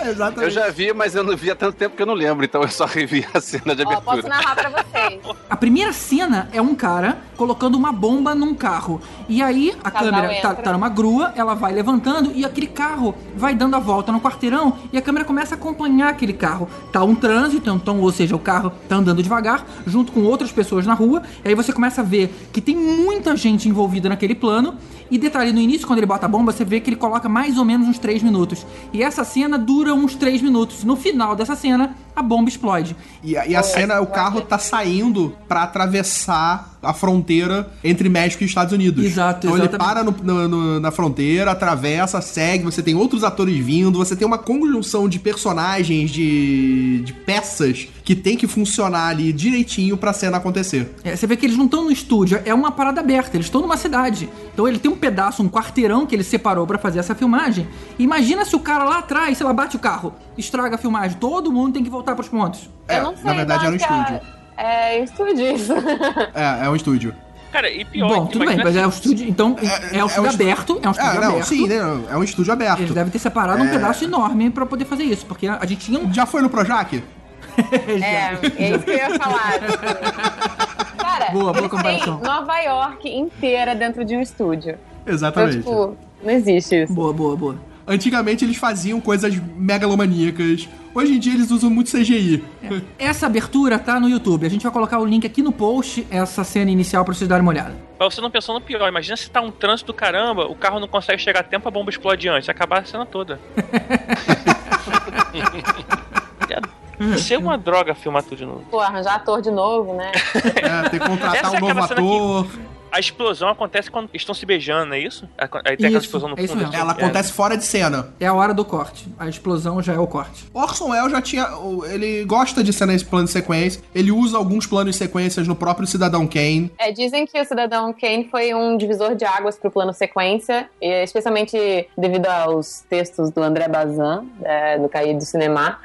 Exatamente. Eu já vi, mas eu não vi há tanto tempo que eu não lembro, então eu só revi a cena de Ó, posso abertura. narrar pra vocês. A primeira cena é um cara colocando uma bomba num carro. E aí a câmera tá, tá numa grua, ela vai levantando e aquele carro vai dando a volta no quarteirão e a câmera começa a acompanhar aquele carro. Tá um trânsito, então, ou seja, o carro tá andando devagar, junto com outras pessoas na rua. E aí você começa a ver que tem muita gente envolvida naquele plano. E detalhe, no início, quando ele bota a bomba, você vê que ele coloca mais ou menos uns 3 minutos. E essa cena dura uns 3 minutos. No final dessa cena, a bomba explode. E, a- e a cena, o carro tá saindo pra atravessar a fronteira entre México e Estados Unidos. Exato, Então ele exatamente. para no- no- no- na fronteira, atravessa, segue, você tem outros atores vindo, você tem uma conjunção de personagens, de, de peças que tem que funcionar ali direitinho pra cena acontecer. É, você vê que eles não estão no estúdio, é uma parada aberta, eles estão numa cidade. Então ele tem um pedaço, um quarteirão que ele separou pra fazer essa filmagem. Imagina se o cara lá atrás, sei lá, bate o carro, estraga a filmagem, todo mundo tem que voltar pros pontos. É, eu não sei, na verdade não, era um que estúdio. É, é estúdio isso. É, é um estúdio. Cara, e pior. Bom, que tudo bem, mas é um estúdio, então é, um estúdio aberto, é um estúdio É, não, aberto. sim, né, é um estúdio aberto. Eles devem ter separado um É. pedaço enorme pra poder fazer isso, porque a gente tinha um. Já foi no Projac? É, é isso que eu ia falar. Cara, Boa, boa comparação. Nova York inteira dentro de um estúdio. Então, Exatamente. tipo, não existe isso. Boa, boa, boa. Antigamente eles faziam coisas megalomaníacas. Hoje em dia eles usam muito CGI. Essa abertura tá no YouTube. A gente vai colocar o link aqui no post, essa cena inicial pra vocês darem uma olhada. Mas você não pensou no pior. Imagina se tá um trânsito do caramba, o carro não consegue chegar a tempo, a bomba explode antes. Acabar a cena toda. Ser uma droga filmar tudo de novo. Pô, arranjar ator de novo, né? É, ter que contratar Essa é um novo aquela cena que- ator. A explosão acontece quando estão se beijando, não é isso? Aí tem aquela explosão no é isso fundo. mesmo. assim, Ela é. acontece fora de cena. É a hora do corte. A explosão já é o corte. Orson Welles já tinha. Ele gosta de cenas plano de sequência. Ele usa alguns planos de sequências no próprio Cidadão Kane. É, dizem que o Cidadão Kane foi um divisor de águas pro plano sequência, especialmente devido aos textos do André Bazin, é, do Caí do Cinema,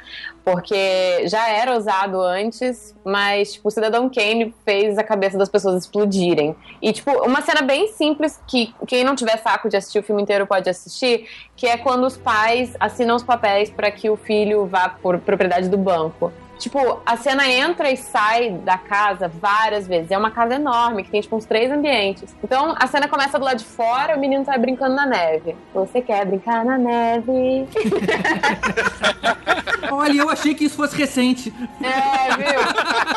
porque já era usado antes, mas, tipo, o Cidadão Kane fez a cabeça das pessoas explodirem. E, tipo, uma cena bem simples que quem não tiver saco de assistir o filme inteiro pode assistir, que é quando os pais assinam os papéis para que o filho vá por propriedade do banco. Tipo, a cena entra e sai da casa várias vezes. É uma casa enorme, que tem, tipo, uns três ambientes. Então, a cena começa do lado de fora, o menino tá brincando na neve. Você quer brincar na neve? Olha, eu achei que isso fosse recente. É, viu?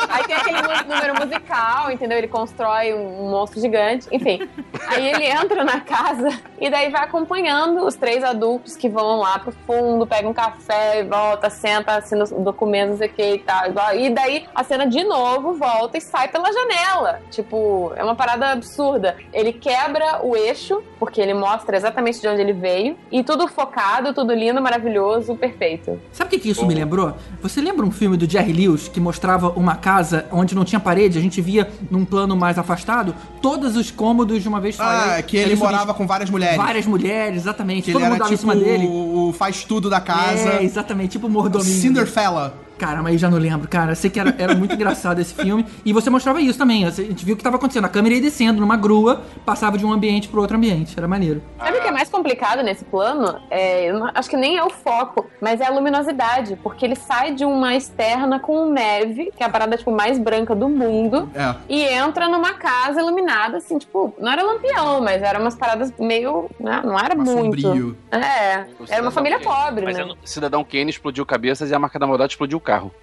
Aí tem aquele número musical, entendeu? Ele constrói um, monstro gigante. Enfim. Aí ele entra na casa e daí vai acompanhando os três adultos que vão lá pro fundo, pegam um café volta, senta, assina os documentos, não sei o que e tal. E daí a cena de novo volta e sai pela janela. Tipo, é uma parada absurda. Ele quebra o eixo, porque ele mostra exatamente de onde ele veio. E tudo focado, tudo lindo, maravilhoso, perfeito. Sabe o que, que isso me lembrou? Você lembra um filme do Jerry Lewis que mostrava uma casa onde não tinha parede? A gente via num plano mais afastado todos os cômodos de uma vez só. Ah, Aí- que ele morava com várias mulheres. Várias mulheres, exatamente. Que Todo ele mundo era dava em tipo cima dele. o faz tudo da casa. É, exatamente, tipo mordominho. Cinderfella. Cara, mas eu já não lembro, cara. Sei que era, era muito engraçado esse filme. E você mostrava isso também. A gente viu o que tava acontecendo. A câmera ia descendo numa grua, passava de um ambiente pro outro ambiente. Era maneiro. Sabe o que é mais complicado nesse plano? É, eu não- acho que nem é o foco, mas é a luminosidade. Porque ele sai de uma externa com neve, que é a parada tipo, mais branca do mundo, É. e entra numa casa iluminada, assim, tipo, não era lampião, mas eram umas paradas meio. né, Não era Mais muito. sombrio. É, era uma família Kane. pobre, Mas né? não- Cidadão Kane explodiu cabeças e a marca da maldade explodiu o carro.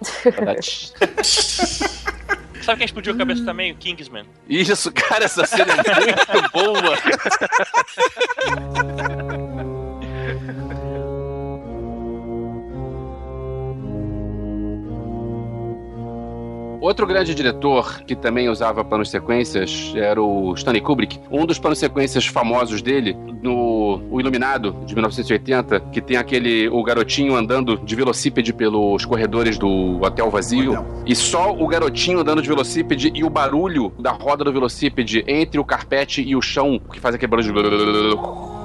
Sabe quem explodiu a cabeça também? O Kingsman. Isso, cara, essa cena é muito boa. Outro grande diretor que também usava planos sequências era o Stanley Kubrick. Um dos planos sequências famosos dele, no O Iluminado, de 1980, que tem aquele o garotinho andando de velocípede pelos corredores do hotel vazio. Hotel. E só o garotinho andando de velocípede e o barulho da roda do velocípede entre o carpete e o chão, que faz aquele barulho de.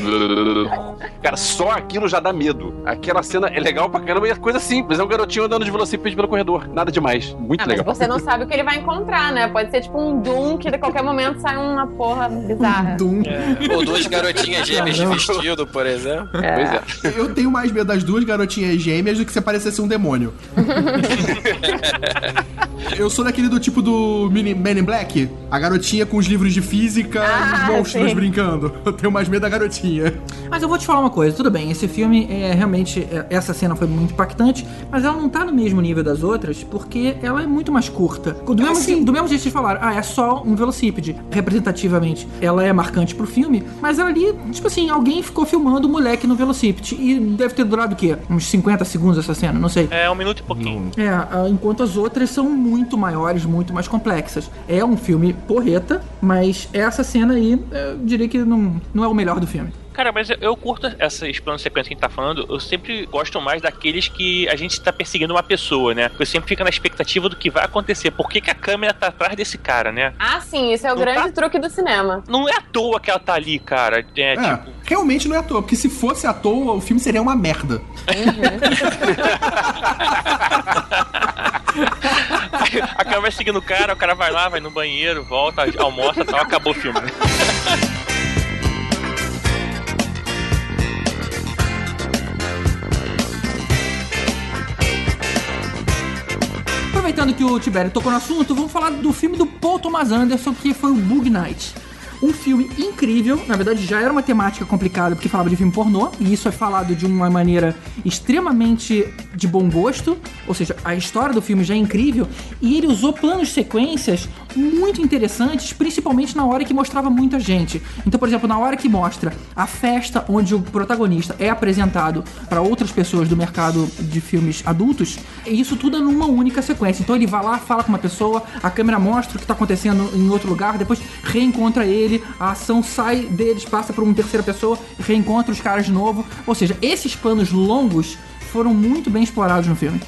Cara, só aquilo já dá medo. Aquela cena é legal pra caramba e é coisa simples. É um garotinho andando de velocípede pelo corredor. Nada demais. Muito Ah, mas legal. você não sabe o que ele vai encontrar, né? Pode ser tipo um Doom que a qualquer momento sai uma porra bizarra. Doom. Ou duas garotinhas gêmeas de vestido, por exemplo. Pois é. Eu tenho mais medo das duas garotinhas gêmeas do que se parecesse um demônio. Eu sou daquele do tipo do Mini- Men in Black, a garotinha com os livros de física e os Ah, monstros sim. brincando. Eu tenho mais medo da garotinha. Mas eu vou te falar uma coisa, tudo bem, esse filme é realmente. é, essa cena foi muito impactante, mas ela não tá no mesmo nível das outras, porque ela é muito mais curta. Do mesmo, sim. do mesmo jeito que vocês falaram, ah, é só um velocípede. Representativamente, ela é marcante pro filme, mas ela ali, tipo assim, alguém ficou filmando o moleque no velocípede. E deve ter durado o quê? Uns 50 segundos essa cena, não sei. É um minuto e pouquinho. É, ah, enquanto as outras são muito maiores, muito mais complexas. É um filme porreta, mas essa cena aí, eu diria que não, não é o melhor do filme. Cara, mas eu, eu curto essas planos sequências que a gente tá falando. Eu sempre gosto mais daqueles que a gente tá perseguindo uma pessoa, né? Eu sempre fico na expectativa do que vai acontecer. Por que, que a câmera tá atrás desse cara, né? Ah, sim, isso é o Não grande tá- truque do cinema. Não é à toa que ela tá ali, cara. É, É, tipo. realmente não é à toa, porque se fosse à toa, o filme seria uma merda. A câmera vai seguindo o cara, o cara vai lá, vai no banheiro, volta, almoça tal, acabou o filme. Aproveitando que o Tibério tocou no assunto, vamos falar do filme do Paul Thomas Anderson, que foi o Bug Night. Um filme incrível, na verdade já era uma temática complicada porque falava de filme pornô, e isso é falado de uma maneira extremamente de bom gosto, ou seja, a história do filme já é incrível, e ele usou planos sequências muito interessantes, principalmente na hora que mostrava muita gente. Então, por exemplo, na hora que mostra a festa onde o protagonista é apresentado para outras pessoas do mercado de filmes adultos, isso tudo é numa única sequência. Então ele vai lá, fala com uma pessoa, a câmera mostra o que está acontecendo em outro lugar, depois reencontra ele, a ação sai deles, passa por uma terceira pessoa, reencontra os caras de novo. Ou seja, esses planos longos foram muito bem explorados no filme.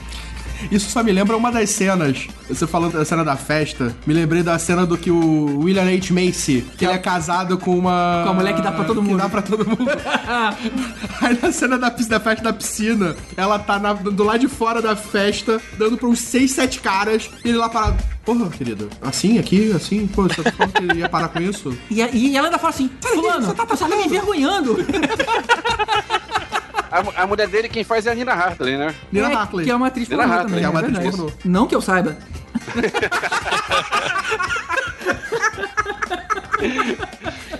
Isso só me lembra uma das cenas. Você falando da cena da festa, me lembrei da cena do que o William H. Macy, que ele é casado com uma. Com a mulher que dá pra todo que mundo. dá pra todo mundo. Aí na cena da, da festa da piscina, ela tá na- do lado de fora da festa, dando pra uns 6, 7 caras, e ele lá parado. Porra, querido, assim, aqui, assim, pô, você tá que ia parar com isso? E, e ela ainda fala assim: Fulano, você tá, você tá me envergonhando. A, a mulher dele, quem faz é a Nina Hartley, né? Nina É, Hartley. Que é uma atriz Nina pornô Hartley, também, é uma é atriz pornô. Não que eu saiba.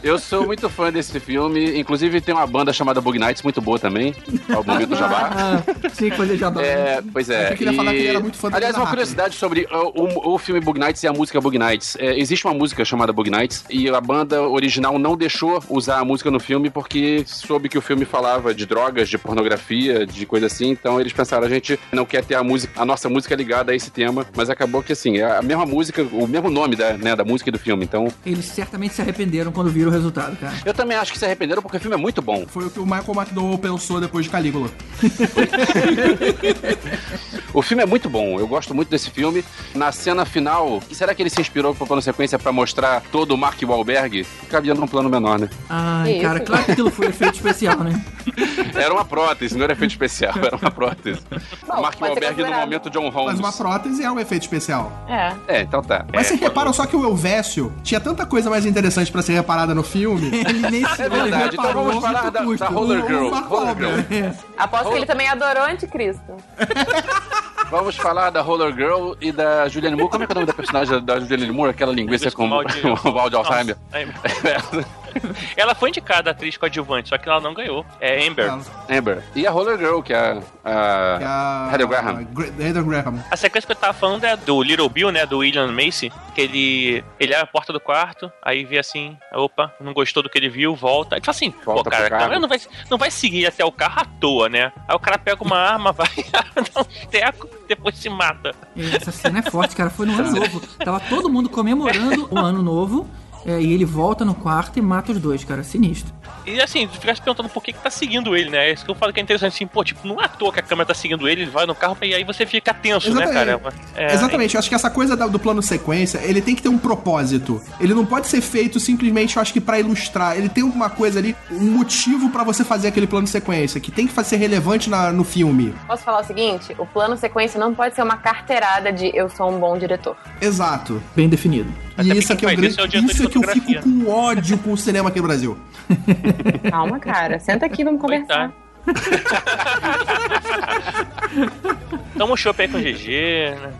Eu sou muito fã desse filme. Inclusive, tem uma banda chamada Bug Nights, muito boa também. É o momento jabá. Ah, que fazer jabá. É, pois é. Achei que ele ia falar que ele era muito fã Aliás, uma curiosidade sobre uh, o, o filme Bug Nights e a música Bug Nights. É, existe uma música chamada Bug Nights e a banda original não deixou usar a música no filme porque soube que o filme falava de drogas, de pornografia, de coisa assim. Então eles pensaram, a gente não quer ter a música, a nossa música ligada a esse tema, mas acabou que assim, é a mesma música, o mesmo nome da, né, da música e do filme. Então, Eles certamente se arrependeram quando viram o resultado, cara. eu também acho que se arrependeram porque o filme é muito bom. Foi o que o Michael McDowell pensou depois de Calígula. O filme é muito bom, eu gosto muito desse filme. Na cena final, será que ele se inspirou pro plano sequência pra mostrar todo o Mark Wahlberg? Cabia num plano menor, né? Ai, cara, claro que aquilo foi efeito especial, né? Era uma prótese, não era efeito especial, era uma prótese. Bom, Mark ser Wahlberg no momento John Mas Holmes. uma prótese é um efeito especial. É. É, então tá. Mas é, vocês reparam só que o Elvésio tinha tanta coisa mais interessante pra ser reparada no filme. Ele nem se É verdade, então vamos falar da, da Roller Girl. Mark Roller Girl. Wahlberg. Aposto que ele também adorou Anticristo. Vamos falar da Roller Girl e da Julianne Moore. Como é que é o nome da personagem da Julianne Moore? Aquela linguiça com o mal de Alzheimer. Nossa, é. Ela foi indicada a atriz coadjuvante, só que ela não ganhou. É Amber. Amber. E a Roller Girl, que é a... Que é a- Heather Graham. Gra- Heather Graham. A sequência que eu tava falando é do Little Bill, né? Do William Macy. Que ele. Ele abre a porta do quarto, aí vê assim, opa, não gostou do que ele viu, volta. Aí fala assim, Volta pô, cara, cara não, vai, não vai seguir até o carro à toa, né? Aí o cara pega uma arma, vai dá um teco, depois se mata. Essa cena é forte, cara. Foi no ano novo. Tava todo mundo comemorando o ano novo. É, e ele volta no quarto e mata os dois, cara. Sinistro. E assim, tu fica se perguntando por que, que tá seguindo ele, né? Isso que eu falo que é interessante, assim, pô, tipo, não é à toa que a câmera tá seguindo ele, ele vai no carro e aí você fica tenso, né, cara? É, Exatamente, eu acho que essa coisa do plano sequência, ele tem que ter um propósito. Ele não pode ser feito simplesmente, eu acho que pra ilustrar. Ele tem uma coisa ali, um motivo pra você fazer aquele plano sequência, que tem que ser relevante na- no filme. Posso falar o seguinte? O plano sequência não pode ser uma carteirada de eu sou um bom diretor. Exato. Bem definido. Até E isso aqui é o faz grande. isso é o Isso é que eu fico com ódio com o cinema aqui no Brasil. Calma, cara. Senta aqui, vamos conversar. Toma um chopp aí com o GG, né?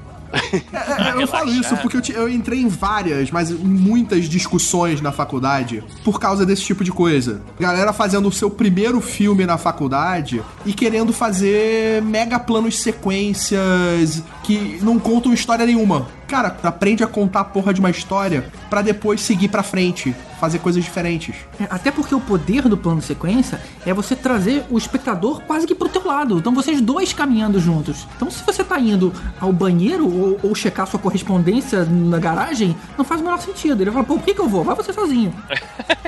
É, eu falo isso porque eu, te- eu entrei em várias, mas muitas discussões na faculdade por causa desse tipo de coisa. Galera fazendo o seu primeiro filme na faculdade e querendo fazer mega planos sequências que não contam história nenhuma. Cara, aprende a contar a porra de uma história pra depois seguir pra frente, fazer coisas diferentes. É, Até porque o poder do plano de sequência é você trazer o espectador quase que pro teu lado. Então vocês dois caminhando juntos. Então se você tá indo ao banheiro ou, ou checar sua correspondência na garagem, não faz o menor sentido. Ele fala, pô, por que, que eu vou? Vai você sozinho.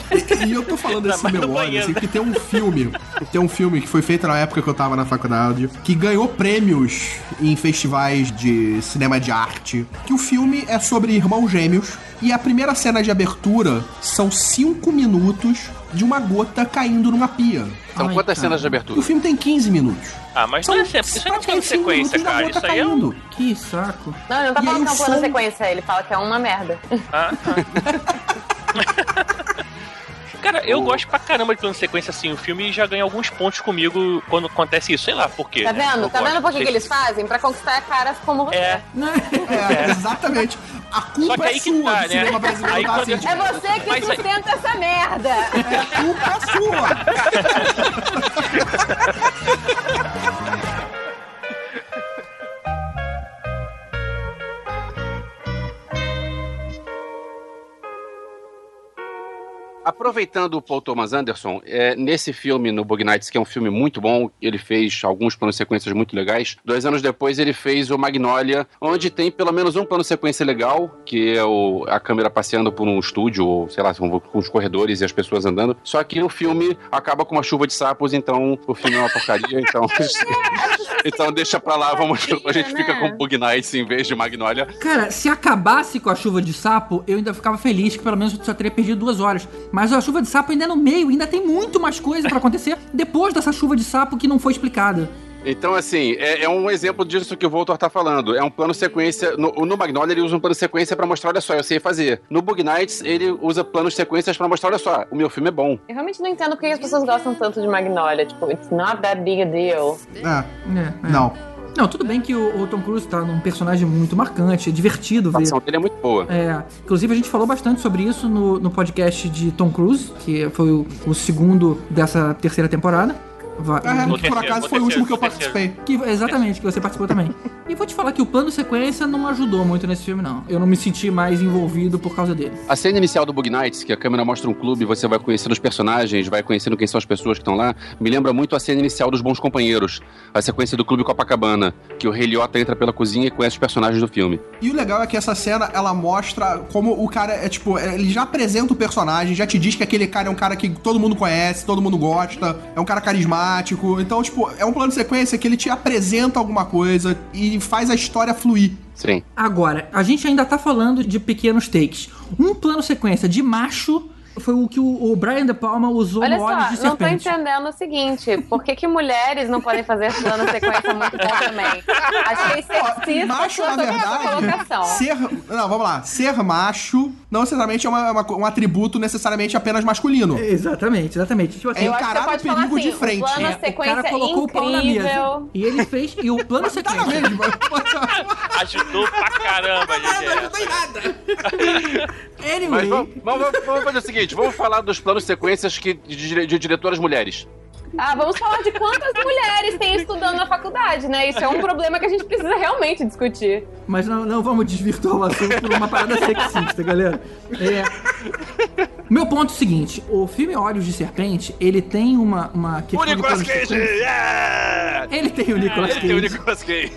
E eu tô falando desse no meu ódio, assim, que tem um filme, tem um filme que foi feito na época que eu tava na faculdade, que ganhou prêmios em festivais de cinema de arte, que o filme é sobre irmãos gêmeos, e a primeira cena de abertura são cinco minutos de uma gota caindo numa pia. São Ai, quantas cara. cenas de E o abertura? filme tem 15 minutos. Ah, mas São não é sempre, isso não é cinco sequência, cara. Isso aí é caindo. Que saco. Não, ele não tá E falando que é um som- sequência, ele fala que é uma merda. Ah, ah. Cara, eu gosto pra caramba de plano sequência assim. O filme já ganha alguns pontos comigo quando acontece isso. Sei lá por quê. Tá né? vendo? Eu Tá gosto. vendo por que, que eles fazem? Pra conquistar caras como você. É, É, exatamente. A culpa que é aí que sua tá, do né? cinema brasileiro Aí tá assim, É tipo, você que Mas aí- sustenta essa merda! a culpa é sua. Aproveitando o Paul Thomas Anderson, é, nesse filme, no Bug Nights, que é um filme muito bom, ele fez alguns planos sequências muito legais. Dois anos depois, ele fez o Magnolia, onde tem pelo menos um plano sequência legal, que é o- a câmera passeando por um estúdio, ou sei lá, com com os corredores e as pessoas andando. Só que o filme acaba com uma chuva de sapos, então o filme é uma porcaria, então. Então deixa pra lá, vamos, a gente fica né? com Bug Nights em vez de Magnolia. Cara, se acabasse com a chuva de sapo, eu ainda ficava feliz que pelo menos eu só teria perdido duas horas. Mas a chuva de sapo ainda é no meio, ainda tem muito mais coisa pra acontecer depois dessa chuva de sapo que não foi explicada. Então, assim, é, é um exemplo disso que o Voltor tá falando. É um plano sequência. No, no Magnolia, ele usa um plano sequência pra mostrar, olha só, eu sei fazer. No Bug Nights, ele usa planos sequências pra mostrar, olha só, o meu filme é bom. Eu realmente não entendo por que as pessoas gostam tanto de Magnolia. Tipo, it's not that big a deal. É, É, é. não. Não, tudo bem que o, o Tom Cruise tá num personagem muito marcante, é divertido A ver. atuação dele é muito boa. É, inclusive a gente falou bastante sobre isso no, no podcast de Tom Cruise, que foi o, o segundo dessa terceira temporada. Va- É, que por terceiro, acaso no foi o último que eu participei. Que, exatamente, que você participou também. E vou te falar que o plano sequência não ajudou muito nesse filme, não. Eu não me senti mais envolvido por causa dele. A cena inicial do Bug Nights, que a câmera mostra um clube, você vai conhecendo os personagens, vai conhecendo quem são as pessoas que estão lá, me lembra muito a cena inicial dos Bons Companheiros, a sequência do Clube Copacabana, que o Rei Liotta entra pela cozinha e conhece os personagens do filme. E o legal é que essa cena, ela mostra como o cara é, tipo, é, ele já apresenta o personagem, já te diz que aquele cara é um cara que todo mundo conhece, todo mundo gosta, é um cara carismático. Então, tipo, é um plano de sequência que ele te apresenta alguma coisa e faz a história fluir. Sim. Agora, a gente ainda tá falando de pequenos takes. Um plano sequência de macho foi o que o, Brian De Palma usou Olha no Olhos de só, não tô Serpente. entendendo o seguinte: por que, que mulheres não podem fazer plano sequência muito bom também? Achei sexista macho, na verdade, colocação. ser. Não, vamos lá. Ser macho não necessariamente é uma- uma- um atributo necessariamente apenas masculino. Exatamente, exatamente. Tipo assim, É Eu acho que você encarar o perigo assim, de frente. o plano é, o cara colocou o pau na mesa. incrível. E ele fez. E o plano Tá na sequência. mesma. Ajudou pra caramba, não GG. tem nada. Anyway, Mas vamos, vamos- vamos fazer o seguinte: vamos falar dos planos sequências que, de, de diretoras mulheres. Ah, vamos falar de quantas mulheres tem estudando na faculdade, né? Isso é um problema que a gente precisa realmente discutir. Mas não, não vamos desvirtuar o assunto por uma parada sexista, galera. É. Meu ponto é o seguinte: o filme Olhos de Serpente, ele tem uma, uma O questão de Nicolas Cage! sequência. Yeah! Ele tem o Nicolas Ele tem o Cage. Nicolas Cage.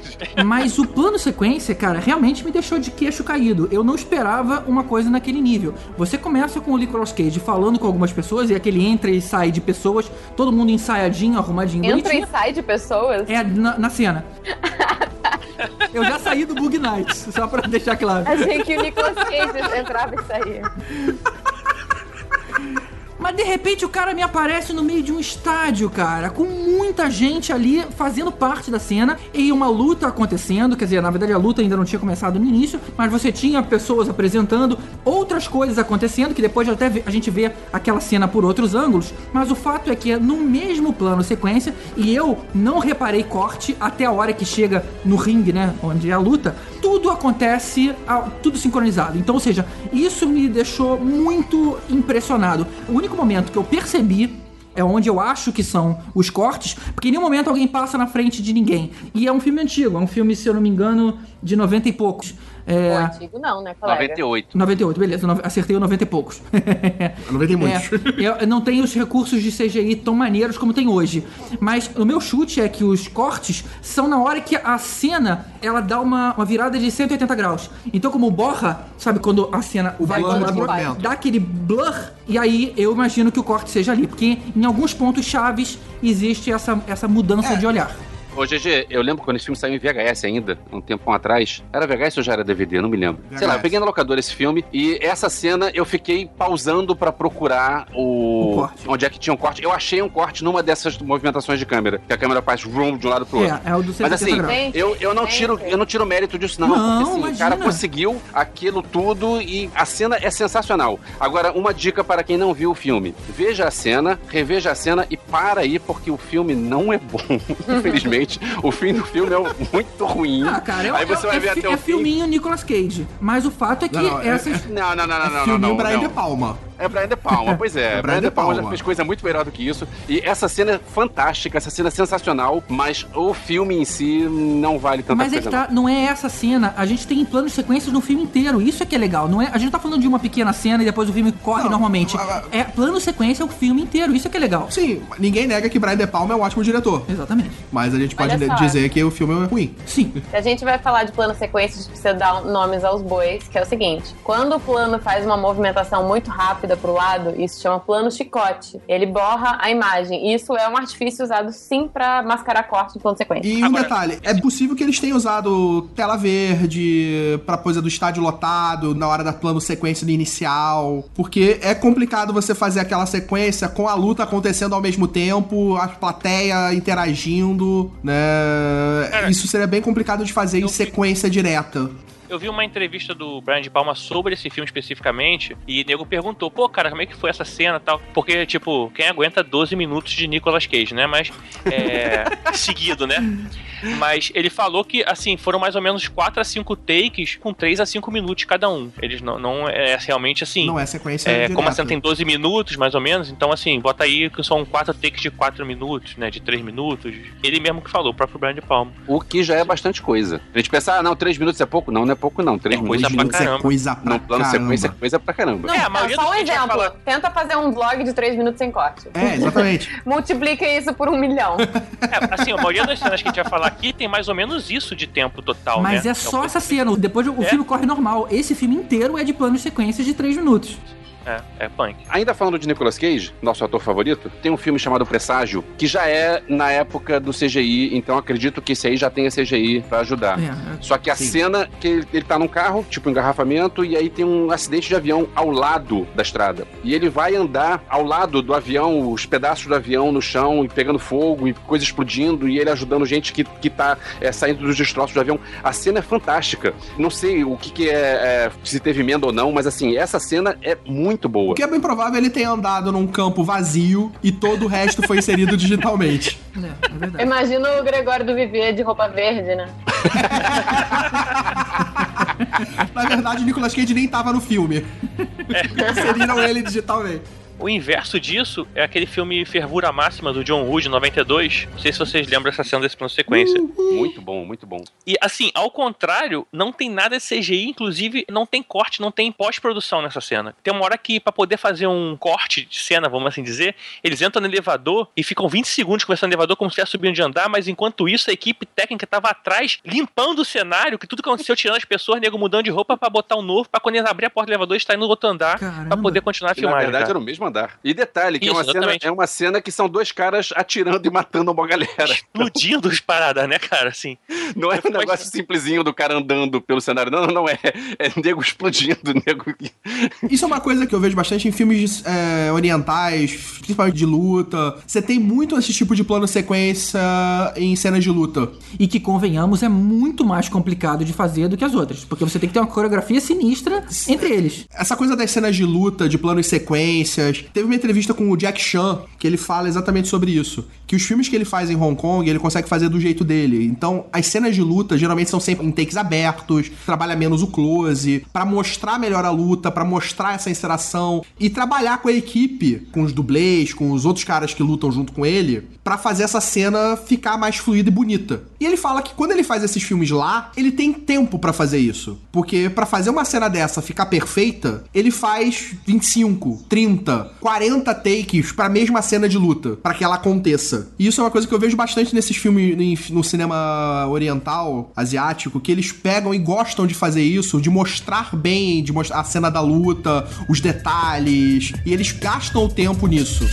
Mas o plano sequência, cara, realmente me deixou de queixo caído. Eu não esperava uma coisa naquele nível. Você começa com o Nicolas Cage falando com algumas pessoas e aquele entra e sai de pessoas, todo mundo ensaiadinho, arrumadinho, Entra e bonitinho. sai de pessoas. É, na, na cena. Eu já saí do Bug Nights, só pra deixar claro. Achei que o Nicolas Cage entrava e saía. Mas de repente o cara me aparece no meio de um estádio, cara, com muita gente ali fazendo parte da cena e uma luta acontecendo. Quer dizer, na verdade a luta ainda não tinha começado no início, mas você tinha pessoas apresentando outras coisas acontecendo, que depois até a gente vê aquela cena por outros ângulos. Mas o fato é que é no mesmo plano sequência e eu não reparei corte até a hora que chega no ringue, né, onde é a luta. Tudo acontece, tudo sincronizado. Então, ou seja, isso me deixou muito impressionado. O único momento que eu percebi é onde eu acho que são os cortes, porque em nenhum momento alguém passa na frente de ninguém. E é um filme antigo, é um filme, se eu não me engano, de 90 e poucos. É. antigo não, né, colega? 98. 98, beleza, acertei o 90 e poucos. 90 e muitos. É, eu não tem os recursos de CGI tão maneiros como tem hoje. Mas o meu chute é que os cortes são na hora que a cena ela dá uma, uma virada de 180 graus. Então, como borra, sabe quando a cena vai blur lado, movimento. dá aquele blur, e aí eu imagino que o corte seja ali. Porque em alguns pontos chaves existe essa, essa mudança de olhar. Ô, GG, eu lembro quando esse filme saiu em VHS ainda, um tempo atrás. Era VHS ou já era DVD? Não me lembro. Sei lá, eu VHS. peguei na locadora esse filme e essa cena eu fiquei pausando pra procurar o. O corte. Onde é que tinha um corte. Eu achei um corte numa dessas movimentações de câmera. Que a câmera faz vroom de um lado pro outro. É, é o do 180 Mas assim, eu, eu, não tiro, eu não tiro mérito disso, não. Não, porque assim, o imagina. cara conseguiu aquilo tudo e a cena é sensacional. Agora, uma dica para quem não viu o filme: veja a cena, reveja a cena e para aí, porque o filme não é bom. Infelizmente, o fim do filme é muito ruim. Ah, cara, é, aí você é, vai é ver fi- até é o fim. filminho Nicolas Cage. Mas o fato é que Não, não, é- essas. Não, não, não, não, não, não, Filminho não, Brian não. De Palma. É Brian De Palma, pois é. Brian De Palma já fez coisa muito melhor do que isso. E essa cena é fantástica, essa cena é sensacional, mas o filme em si não vale tanta Mas é coisa. que tá, não é essa cena. A gente tem planos de sequências no filme inteiro. Isso é que é legal. Não é, a gente não tá falando de uma pequena cena e depois o filme corre Não, normalmente. a- a- É plano sequência o filme inteiro. Isso é que é legal. Sim, ninguém nega que Brian De Palma é um ótimo diretor. Exatamente. Mas a gente pode dizer que o filme é ruim. Sim. Se a gente vai falar de plano sequência, a gente precisa dar nomes aos bois, que é o seguinte: quando o plano faz uma movimentação muito rápida rápida pro lado, isso chama plano chicote. Ele borra a imagem. Isso é um artifício usado sim pra mascarar corte de plano sequência. E um Agora- detalhe, é possível que eles tenham usado tela verde pra coisa do estádio lotado na hora da plano sequência do inicial, porque é complicado você fazer aquela sequência com a luta acontecendo ao mesmo tempo, a plateia interagindo, né? Cara, Isso seria bem complicado de fazer em eu- sequência direta. Eu vi uma entrevista do Brian de Palma sobre esse filme especificamente, e o nego perguntou, pô, cara, como é que foi essa cena e tal? Porque, tipo, quem aguenta 12 minutos de Nicolas Cage, né? Mas. É. seguido, né? Mas ele falou que, assim, foram mais ou menos 4 a 5 takes com 3 a 5 minutos cada um. Eles não, não é realmente assim. Não é sequência É, como a cena tem 12 minutos, mais ou menos, então assim, bota aí que são quatro takes de 4 minutos, né? De 3 minutos. Ele mesmo que falou, o próprio Brian de Palma. O que já é bastante coisa. A gente pensa, ah, não, três minutos é pouco. Não, não é pouco, não. Três É minutos. coisa pra minutos é caramba. coisa pra No plano caramba. sequência é coisa pra caramba. é, a Tá, maioria só um exemplo. falar- Tenta fazer um vlog de 3 minutos sem corte. É, exatamente. Multiplica isso por um milhão. É, assim, a maioria das cenas que a gente vai falar aqui tem mais ou menos isso de tempo total, Mas né? é só Então, essa cena. Depois o É? filme corre normal. Esse filme inteiro é de plano de sequências de 3 minutos. É, é punk. Ainda falando de Nicolas Cage, nosso ator favorito, tem um filme chamado Presságio, que já é na época do CGI, então acredito que esse aí já tenha CGI pra ajudar. É, é. Só que a Sim. cena que ele, ele tá num carro, tipo um engarrafamento, e aí tem um acidente de avião ao lado da estrada. E ele vai andar ao lado do avião, os pedaços do avião no chão, e pegando fogo, e coisa explodindo, e ele ajudando gente que, que tá é, saindo dos destroços do avião. A cena é fantástica. Não sei o que, que é, é, se teve emenda ou não, mas assim, essa cena é muito boa. O que é bem provável ele tenha andado num campo vazio e todo o resto foi inserido digitalmente. É, é verdade. Imagina o Gregório do Vivier de roupa verde, né? Na verdade, o Nicolas Cage nem tava no filme. Inseriram ele digitalmente. O inverso disso é aquele filme Fervura Máxima do John Woo de 92. Não sei se vocês lembram essa cena desse plano sequência. Muito bom, muito bom. E assim, ao contrário, não tem nada de CGI, inclusive não tem corte, não tem pós-produção nessa cena. Tem uma hora que, pra poder fazer um corte de cena, vamos assim dizer, eles entram no elevador e ficam 20 segundos conversando no elevador como se estivesse subindo de andar, mas enquanto isso a equipe técnica tava atrás limpando o cenário, que tudo que aconteceu, tirando as pessoas, nego mudando de roupa pra botar um novo, pra quando eles abrir a porta do elevador estar indo no outro andar, pra Caramba. poder continuar a na verdade cara. era o mesmo andar. E detalhe, que é, Isso, uma cena, é uma cena que são dois caras atirando e matando uma galera. Explodindo as paradas, né, cara? Assim. Não é um negócio simplesinho do cara andando pelo cenário. Não, não, não. É, é nego explodindo, nego. Isso é uma coisa que eu vejo bastante em filmes é, orientais, principalmente de luta. Você tem muito esse tipo de plano sequência em cenas de luta. E que, convenhamos, é muito mais complicado de fazer do que as outras. Porque você tem que ter uma coreografia sinistra entre eles. Essa coisa das cenas de luta, de planos sequências. Teve uma entrevista com o Jack Chan que ele fala exatamente sobre isso. Que os filmes que ele faz em Hong Kong, ele consegue fazer do jeito dele. Então, as cenas de luta geralmente são sempre em takes abertos, trabalha menos o close, pra mostrar melhor a luta, pra mostrar essa interação e trabalhar com a equipe, com os dublês, com os outros caras que lutam junto com ele, pra fazer essa cena ficar mais fluida e bonita. E ele fala que quando ele faz esses filmes lá, ele tem tempo pra fazer isso, porque pra fazer uma cena dessa ficar perfeita, ele faz 25, 30, 40 takes pra mesma cena de luta, pra que ela aconteça. E isso é uma coisa que eu vejo bastante nesses filmes no cinema oriental, asiático, que eles pegam e gostam de fazer isso, de mostrar bem, de mostrar a cena da luta, os detalhes, e eles gastam o tempo nisso.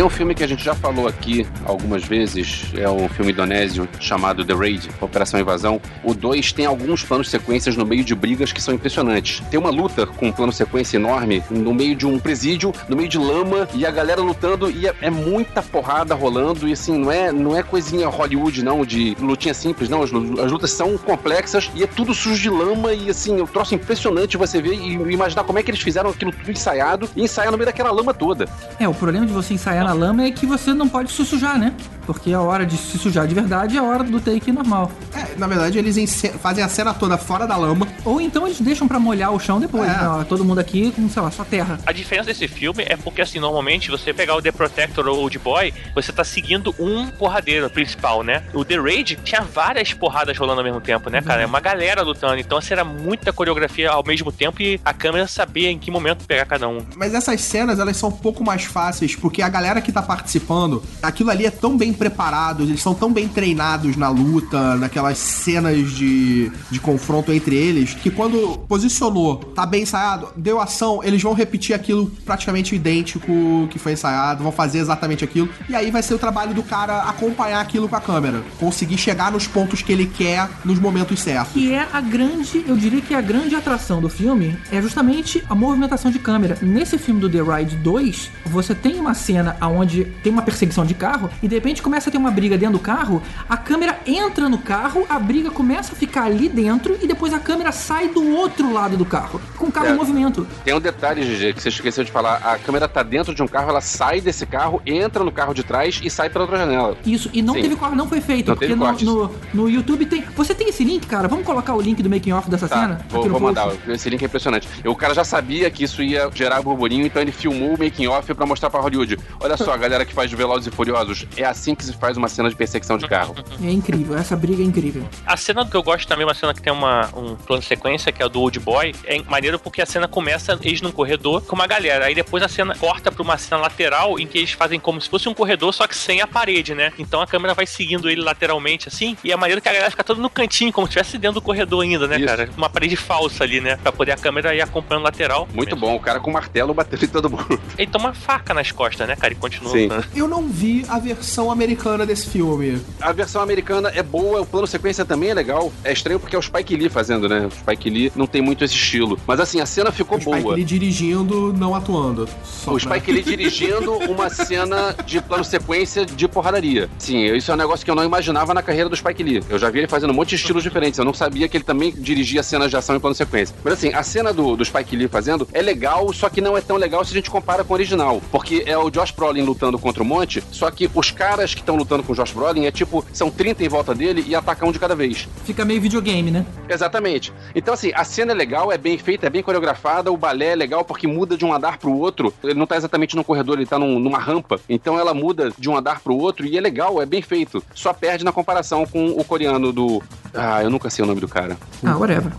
Tem um filme que a gente já falou aqui algumas vezes, é um filme indonésio chamado The Raid, Operação Invasão. O 2 tem alguns planos sequências no meio de brigas que são impressionantes. Tem uma luta com um plano sequência enorme no meio de um presídio, no meio de lama, e a galera lutando, e é, é muita porrada rolando, e assim, não é, não é coisinha Hollywood, não, de lutinha simples, não. As, as lutas são complexas e é tudo sujo de lama, e assim, é um troço impressionante você ver e imaginar como é que eles fizeram aquilo tudo ensaiado e ensaiar no meio daquela lama toda. É, o problema de você ensaiar na lama é que você não pode se sujar, né? Porque a hora de se sujar de verdade é a hora do take normal. É, na verdade, eles fazem a cena toda fora da lama. Ou então eles deixam pra molhar o chão depois, É. né? Todo mundo aqui com, sei lá, só terra. A diferença desse filme é porque, assim, normalmente você pegar o The Protector ou Old Boy, você tá seguindo um porradeiro principal, né? O The Raid tinha várias porradas rolando ao mesmo tempo, né, cara? É uma galera lutando. Então, assim, era muita coreografia ao mesmo tempo e a câmera sabia em que momento pegar cada um. Mas essas cenas, elas são um pouco mais fáceis, porque a galera galera que tá participando, aquilo ali é tão bem preparado, eles são tão bem treinados na luta, naquelas cenas de, de confronto entre eles, que quando posicionou, tá bem ensaiado, deu ação, eles vão repetir aquilo praticamente idêntico que foi ensaiado, vão fazer exatamente aquilo, e aí vai ser o trabalho do cara acompanhar aquilo com a câmera, conseguir chegar nos pontos que ele quer nos momentos certos. Que é a grande, eu diria que a grande atração do filme é justamente a movimentação de câmera. Nesse filme do The Ride 2, você tem uma cena onde tem uma perseguição de carro e de repente começa a ter uma briga dentro do carro, a câmera entra no carro, a briga começa a ficar ali dentro e depois a câmera sai do outro lado do carro, com o carro É. em movimento. Tem um detalhe, GG, que você esqueceu de falar. A câmera tá dentro de um carro, ela sai desse carro, entra no carro de trás e sai pela outra janela. Isso, e não Sim. teve corte, não foi feito, Não porque no, no, no YouTube tem. Você tem esse link, cara? Vamos colocar o link do making off dessa Tá, cena? vou, vou mandar. Esse link é impressionante. O cara já sabia que isso ia gerar burburinho, então ele filmou o making off pra mostrar pra Hollywood. Olha só, a galera que faz Velozes e Furiosos, é assim que se faz uma cena de perseguição de carro. É incrível, essa briga é incrível. A cena que eu gosto também, uma cena que tem uma, um plano de sequência, que é o do Old Boy, é maneiro porque a cena começa eles num corredor com uma galera. Aí depois a cena corta pra uma cena lateral em que eles fazem como se fosse um corredor, só que sem a parede, né? Então a câmera vai seguindo ele lateralmente, assim, e é maneiro que a galera fica toda no cantinho, como se estivesse dentro do corredor ainda, né, Isso. cara? Uma parede falsa ali, né? Pra poder a câmera ir acompanhando lateral. Muito bom, o cara com martelo batendo em todo mundo. Ele toma uma faca nas costas, né, cara? E continua. Lutando. Eu não vi a versão americana desse filme. A versão americana é boa, o plano sequência também é legal. É estranho porque é o Spike Lee fazendo, né? O Spike Lee não tem muito esse estilo. Mas assim, a cena ficou O Spike boa. Lee dirigindo, não atuando. Só O pra- Spike Lee dirigindo uma cena de plano sequência de porradaria. Sim, isso é um negócio que eu não imaginava na carreira do Spike Lee. Eu já vi ele fazendo um monte de estilos diferentes. Eu não sabia que ele também dirigia cenas de ação em plano sequência. Mas assim, a cena do, do Spike Lee fazendo é legal, só que não é tão legal se a gente compara com o original. Porque é o Josh Brolin lutando contra o monte, só que os caras que estão lutando com o Josh Brolin é tipo, são 30 em volta dele e ataca um de cada vez. Fica meio videogame, né? Exatamente. Então, assim, a cena é legal, é bem feita, é bem coreografada, o balé é legal porque muda de um andar pro outro. Ele não tá exatamente num corredor, ele tá num- numa rampa. Então ela muda de um andar pro outro e é legal, é bem feito. Só perde na comparação com o coreano do. Ah, eu nunca sei o nome do cara. Ah, whatever.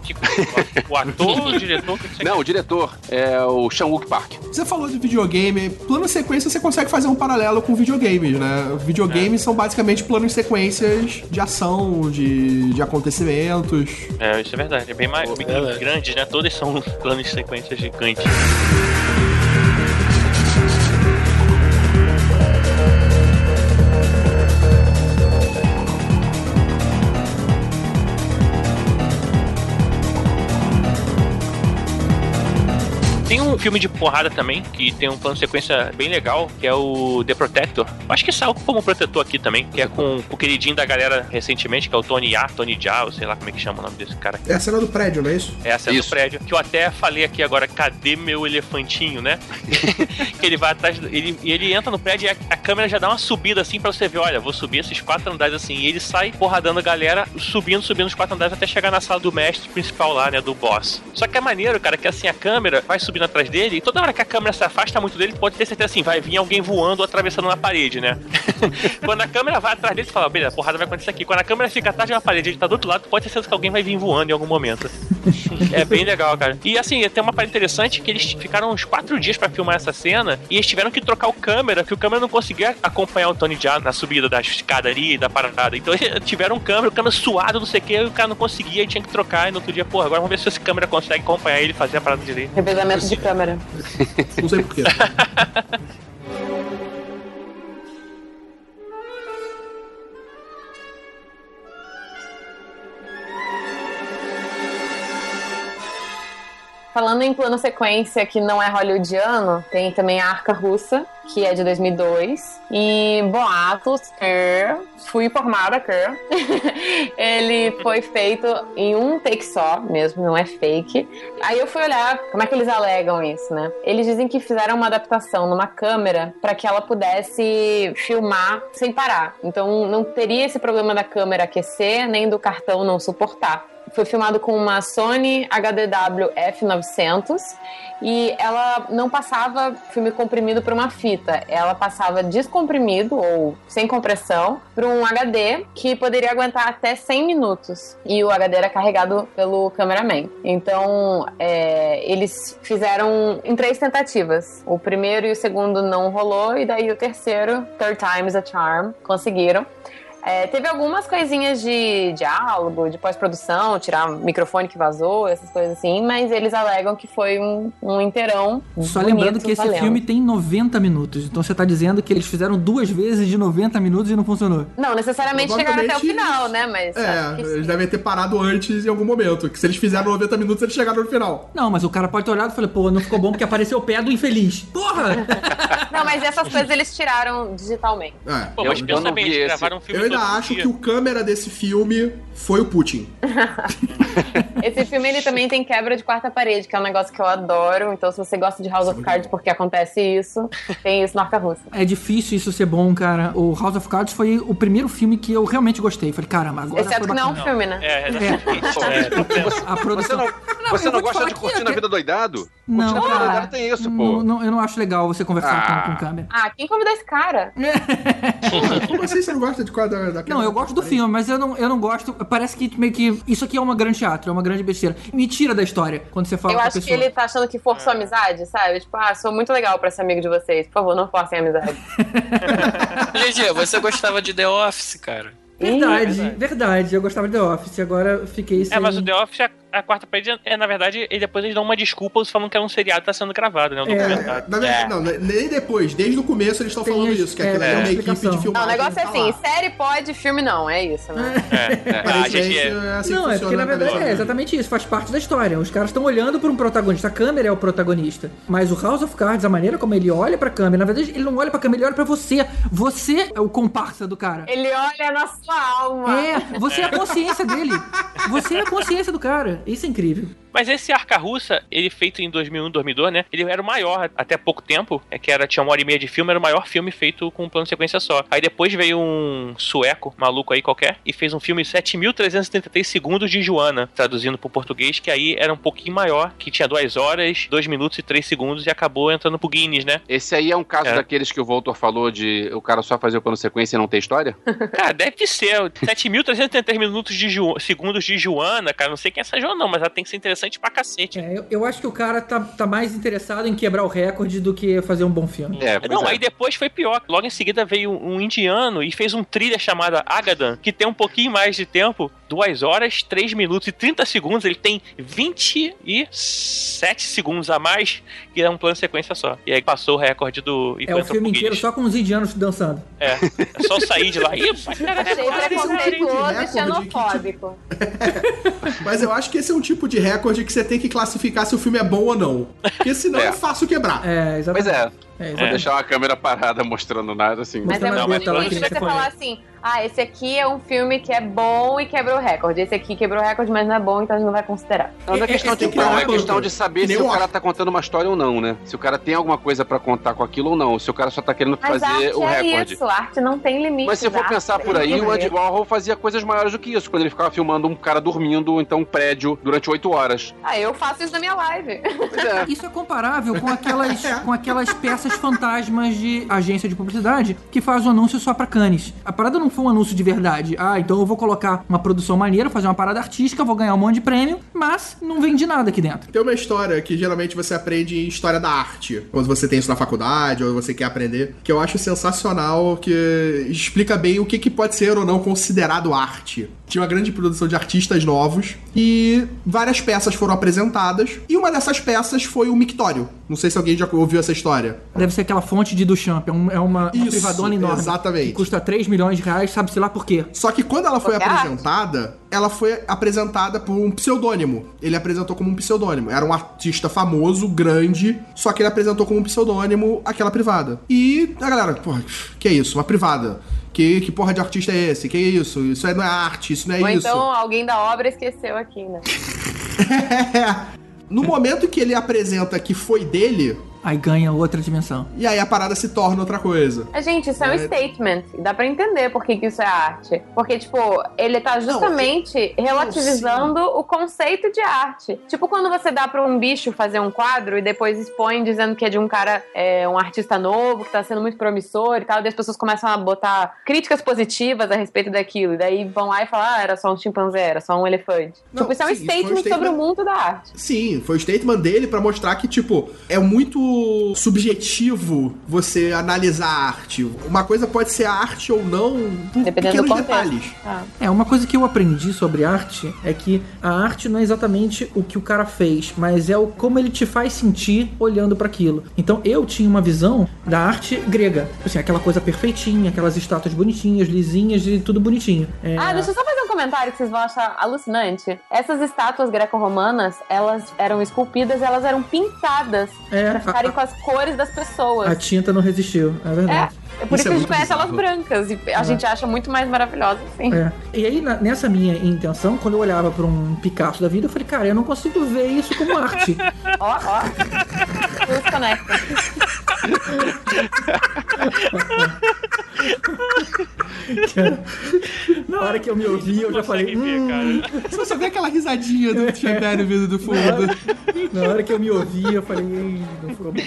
O ator, o diretor, que Não, o diretor é o Chan-wook Park. Você falou de videogame. Plano sequência você consegue fazer um paralelo com videogames, né? Videogames são basicamente planos sequências de ação, de, de acontecimentos. É, isso é verdade. É bem mais bem verdade. grande, né? Todos são planos de sequência gigantes. Filme de porrada também, que tem um plano de sequência bem legal, que é o The Protector. Acho que saiu como protetor aqui também, que é com o queridinho da galera recentemente, que é o Tony Ya, Tony Ja, ou sei lá como é que chama o nome desse cara. É a cena do prédio, não é isso? É a cena Isso. do prédio. Que eu até falei aqui agora, cadê meu elefantinho, né? que ele vai atrás. Ele, e ele entra no prédio e a, a câmera já dá uma subida assim pra você ver: olha, vou subir esses quatro andares assim. E ele sai porradando a galera, subindo, subindo os quatro andares até chegar na sala do mestre principal lá, né? Do boss. Só que é maneiro, cara, que assim a câmera vai subindo atrás dele e toda hora que a câmera se afasta muito dele, pode ter certeza assim: vai vir alguém voando ou atravessando uma parede, né? Quando a câmera vai atrás dele, você fala: beleza, porrada vai acontecer aqui. Quando a câmera fica atrás de uma parede e ele tá do outro lado, pode ter certeza que alguém vai vir voando em algum momento. É bem legal, cara. E assim, tem uma parte interessante que eles ficaram uns quatro dias pra filmar essa cena e eles tiveram que trocar o câmera, que o câmera não conseguia acompanhar o Tony Jaa na subida da escada ali, da parada. Então eles tiveram um câmera, o câmera suado, não sei o que, e o cara não conseguia e tinha que trocar. E no outro dia, porra, agora vamos ver se esse câmera consegue acompanhar ele e fazer a parada direito. Revezamento de câmera. Não sei porquê. Falando em plano sequência que não é hollywoodiano, tem também a Arca Russa, que é de 2002. E boatos que fui informada que ele foi feito em um take só, mesmo, não é fake. Aí eu fui olhar como é que eles alegam isso, né? Eles dizem que fizeram uma adaptação numa câmera para que ela pudesse filmar sem parar. Então não teria esse problema da câmera aquecer nem do cartão não suportar. Foi filmado com uma Sony HDW F900 e ela não passava filme comprimido para uma fita, ela passava descomprimido ou sem compressão para um HD que poderia aguentar até 100 minutos e o HD era carregado pelo cameraman. Então é, eles fizeram em três tentativas. O primeiro e o segundo não rolou e daí o terceiro, Third Time's a Charm, conseguiram. É, teve algumas coisinhas de diálogo, de pós-produção, tirar o microfone que vazou, essas coisas assim, mas eles alegam que foi um, um inteirão. Só bonito, lembrando que esse valendo. filme tem 90 minutos. Então você tá dizendo que eles fizeram duas vezes de 90 minutos e não funcionou. Não necessariamente chegaram até o final, né? Mas. É, eles devem ter parado antes em algum momento. Que se eles fizeram 90 minutos, eles chegaram no final. Não, mas o cara pode ter olhado e falou, pô, não ficou bom porque apareceu o pé do infeliz. Porra! Não, mas essas coisas eles tiraram digitalmente. É. Pô, mas Eu- eu não vi eles esse. gravaram um filme Eu ainda acho que o câmera desse filme foi o Putin. Esse filme ele também tem quebra de quarta parede, que é um negócio que eu adoro. Então, se você gosta de House of Cards porque acontece isso, tem isso no Arca Russa. É difícil isso ser bom, cara. O House of Cards foi o primeiro filme que eu realmente gostei. Falei, caramba, agora Exceto que não é um filme, né? É, exatamente. É, A Você produção... não, você não gosta de curtir é- na vida doidado? Não, curtir na vida cara. doidado tem isso, Não, pô. não, eu não acho legal você conversar Ah. com, com câmera. Ah, quem convidou esse cara? Como assim você não gosta de quadra daquela? Não, eu gosto do filme, mas eu não, eu não gosto. Parece que meio que. Isso aqui é uma grande teatro, é uma grande besteira. Me tira da história quando você fala Eu com a acho que ele tá achando que forçou a amizade, sabe? Tipo, ah, sou muito legal pra ser amigo de vocês. Por favor, não forcem a amizade. Gigi, você gostava de The Office, cara. Verdade, verdade. verdade, Eu gostava de The Office, agora eu fiquei sem. É, mas o The Office, a, a quarta parede, é, na verdade, e depois eles dão uma desculpa falando que é um seriado que tá sendo gravado, né? Um É. documentário. Na verdade, não, nem depois. Desde o começo eles estão falando isso, que é, aquilo é, é, uma equipe explicação. de Não, filmagem. o negócio é tá assim, série pode, filme não, é isso, né? É, é. A Aparentemente, gente é- é assim Não, é porque na funciona verdade é exatamente isso, faz parte da história. Os caras estão olhando para um protagonista, a câmera é o protagonista. Mas o House of Cards, a maneira como ele olha pra câmera, na verdade ele não olha pra câmera, ele olha pra você. Você é o comparsa do cara. Ele olha na sua alma. É, você é a consciência dele. Você é a consciência do cara. Isso é incrível. Mas esse Arca Russa, ele feito em 2001, 2002, né? Ele era o maior até pouco tempo, é que era tinha uma hora e meia de filme, era o maior filme feito com um plano de sequência só. Aí depois veio um sueco, maluco aí qualquer, e fez um filme 7.373 segundos de Joana, traduzindo pro português, que aí era um pouquinho maior, que tinha duas horas, dois minutos e três segundos e acabou entrando pro Guinness, né? Esse aí é um caso É. daqueles que o Voltor falou de o cara só fazer o plano sequência e não ter história? Cara, deve ser 7.373 minutos de Ju- segundos de Joana, cara. Não sei quem é essa Joana, não, mas ela tem que ser interessante pra cacete. É, eu, eu acho que o cara tá, tá mais interessado em quebrar o recorde do que fazer um bom filme. É, pois Não, é. aí depois foi pior. Logo em seguida veio um indiano e fez um thriller chamado Agadan, que tem um pouquinho mais de tempo, 2 horas, 3 minutos e 30 segundos. Ele tem 27 segundos a mais, que é um plano sequência só. E aí passou o recorde do. É o filme inteiro só com os indianos dançando. É, é só sair de lá. Ih, cara, preconceituoso e xenofóbico. Mas eu acho que esse é um tipo de recorde que você tem que classificar se o filme é bom ou não. Porque senão é, É. fácil quebrar. É, Pois exatamente. é, É, vou deixar uma câmera parada mostrando nada assim. Mas é a muito difícil você você falar assim, ah, esse aqui é um filme que é bom e quebrou o recorde. Esse aqui quebrou o recorde, mas não é bom, então a gente não vai considerar. Não, não é questão de bom, parar é questão de saber nem se o cara tá contando uma história ou não, né? Se o cara tem alguma coisa pra contar com aquilo ou não. Se o cara só tá querendo Mas fazer arte o é recorde. isso, arte não tem limite. Mas se for pensar por aí, o Andy Warhol fazia coisas maiores do que isso. Quando ele ficava filmando um cara dormindo, então um prédio, durante oito horas. Ah, eu faço isso na minha live. É. Isso é comparável com aquelas, com aquelas peças fantasmas de agência de publicidade que faz o anúncio só pra canes. A parada não foi um anúncio de verdade. Ah, então eu vou colocar uma produção maneira, fazer uma parada artística, vou ganhar um monte de prêmio, mas não vende nada aqui dentro. Tem uma história que geralmente você aprende em história da arte, quando você tem isso na faculdade ou você quer aprender, que eu acho sensacional, que explica bem o que, que pode ser ou não considerado arte. Tinha uma grande produção de artistas novos e várias peças foram apresentadas, e uma dessas peças foi o Mictório. Não sei se alguém já ouviu essa história. Deve ser aquela fonte de Duchamp, é, um- é uma, uma Isso, privadona enorme. exatamente. Que custa 3 milhões de reais, sabe-se lá por quê. Só que quando ela foi Porque apresentada, ela foi apresentada por um pseudônimo. Ele apresentou como um pseudônimo. Era um artista famoso, grande, só que ele apresentou como um pseudônimo aquela privada. E a galera, porra, que é isso? Uma privada. Que, que porra de artista é esse? Que é isso? Isso aí não é arte, isso não é Ou isso. então alguém da obra esqueceu aqui, né? No momento que ele apresenta que foi dele, Aí ganha outra dimensão. E aí a parada se torna outra coisa. Gente, isso é um É. statement. E dá pra entender por que, que isso é arte. Porque, tipo, ele tá justamente relativizando o conceito de arte. Tipo, quando você dá pra um bicho fazer um quadro e depois expõe dizendo que é de um cara, é, um artista novo, que tá sendo muito promissor e tal, e as pessoas começam a botar críticas positivas a respeito daquilo. E daí vão lá e falam, ah, era só um chimpanzé, era só um elefante. Não, tipo, isso é um sim, foi um statement sobre statement- o mundo da arte. Sim, foi o statement dele pra mostrar que, tipo, é muito subjetivo você analisar a arte. Uma coisa pode ser arte ou não por Dependendo do pequenos detalhes. Ah. É, uma coisa que eu aprendi sobre arte é que a arte não é exatamente o que o cara fez, mas é o como ele te faz sentir olhando pra aquilo. Então eu tinha uma visão da arte grega, assim, aquela coisa perfeitinha, aquelas estátuas bonitinhas, lisinhas e tudo bonitinho. É, Ah, deixa eu só fazer um comentário que vocês vão achar alucinante. Essas estátuas greco-romanas, elas eram esculpidas, elas eram pintadas É, pra ficarem a- com as cores das pessoas. a tinta não resistiu, é É, verdade. é por Isso isso, é que a gente conhece elas brancas e a gente acha muito mais maravilhosas assim. É. E aí, na- nessa minha intenção, quando eu olhava pra um Picasso da vida, eu falei, cara, eu não consigo ver isso como arte. Ó, ó. Se conecta. Cara, na hora que eu me ouvi, eu já falei, ver, hum, cara. Você só vê aquela risadinha do Tibério vindo do fundo. na hora que eu me ouvi, eu falei, "Ei, não foi bom.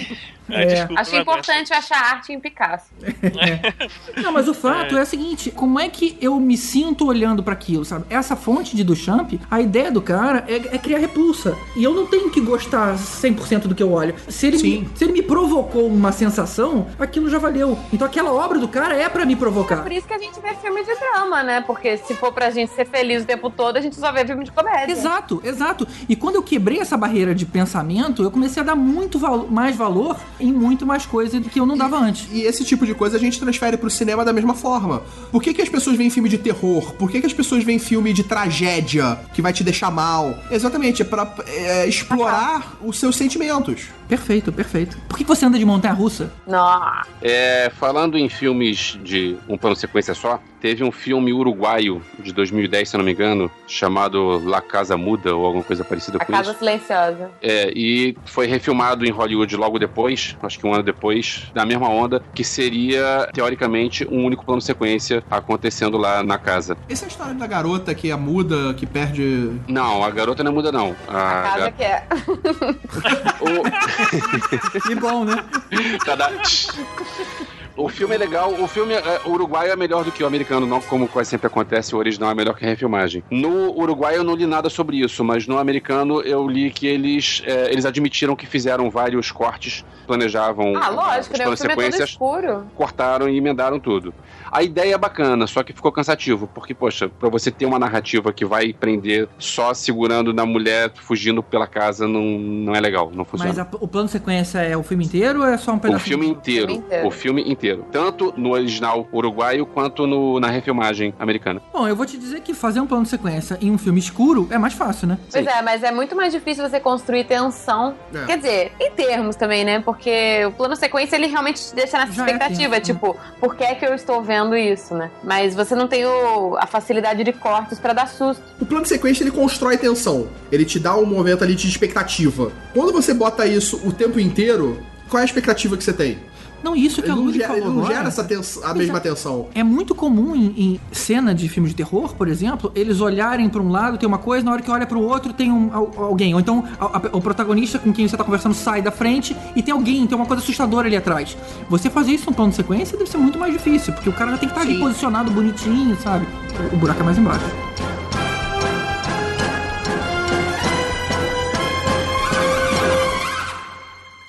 É. desculpa, Achei não aguento. importante achar arte em Picasso. Não, mas o fato é. o seguinte, como é que eu me sinto olhando pra aquilo, sabe? Essa fonte de Duchamp, a ideia do cara é, é criar repulsa. E eu não tenho que gostar 100% do que eu olho. Se ele, Sim. me, se ele me provocou uma sensação, aquilo já valeu. Então aquela obra do cara é pra me provocar. Por isso que a gente vê filme de drama, né? Porque se for pra gente ser feliz o tempo todo, a gente só vê filme de comédia. Exato, exato. E quando eu quebrei essa barreira de pensamento, eu comecei a dar muito val- mais valor em muito mais coisa do que eu não dava antes. E esse tipo de coisa a gente transfere pro cinema da mesma forma. Por que, que as pessoas veem filme de terror? Por que, que as pessoas veem filme de tragédia que vai te deixar mal? Exatamente, é pra é, explorar os seus sentimentos. Perfeito, perfeito. Por que você anda de montanha russa? Nossa. É, falando em filmes de um plano sequência só, teve um filme uruguaio de 2010, se eu não me engano, chamado La Casa Muda ou alguma coisa parecida A com Casa isso. Silenciosa. É, e foi refilmado em Hollywood logo depois, acho que um ano depois, da mesma onda, que seria, teoricamente, um único plano sequência acontecendo lá na casa. Essa é a história da garota que é muda, que perde. Não, a garota não muda, não. A casa ga- que é. o... Que bom, né? Cada- O filme é legal, o filme é, o uruguaio é melhor do que o americano, não como quase sempre acontece, o original é melhor que a refilmagem. No uruguaio eu não li nada sobre isso, mas no americano eu li que eles, é, eles admitiram que fizeram vários cortes, planejavam Ah, lógico, né? O filme é todo sequências, escuro. cortaram e emendaram tudo. A ideia é bacana, só que ficou cansativo, porque, poxa, pra você ter uma narrativa que vai prender só segurando na mulher fugindo pela casa, não, não é legal, não funciona. Mas a- o plano sequência é o filme inteiro ou é só um O pedaço? filme inteiro, filme inteiro. o filme inteiro. Tanto no original uruguaio quanto no, na refilmagem americana. Bom, eu vou te dizer que fazer um plano de sequência em um filme escuro é mais fácil, né? Pois Sim. é, mas é muito mais difícil você construir tensão. É. Quer dizer, em termos também, né? Porque o plano sequência ele realmente te deixa nessa Já é expectativa. né? tipo, por que é que eu estou vendo isso, né? Mas você não tem o- a facilidade de cortes pra dar susto. O plano de sequência ele constrói tensão. Ele te dá um momento ali de expectativa. Quando você bota isso o tempo inteiro, qual é a expectativa que você tem? Não, isso que Ele a Luli gera, falou ele não agora, gera essa tens- a mesma tensão. É muito comum em, em cena de filmes de terror, por exemplo, eles olharem pra um lado, tem uma coisa, na hora que olha pro outro tem um, al- alguém. Ou então a- a- o protagonista com quem você tá conversando sai da frente e tem alguém, tem uma coisa assustadora ali atrás. Você fazer isso num plano de sequência deve ser muito mais difícil, porque o cara já tem que estar ali Sim. posicionado bonitinho, sabe? O buraco é mais embaixo.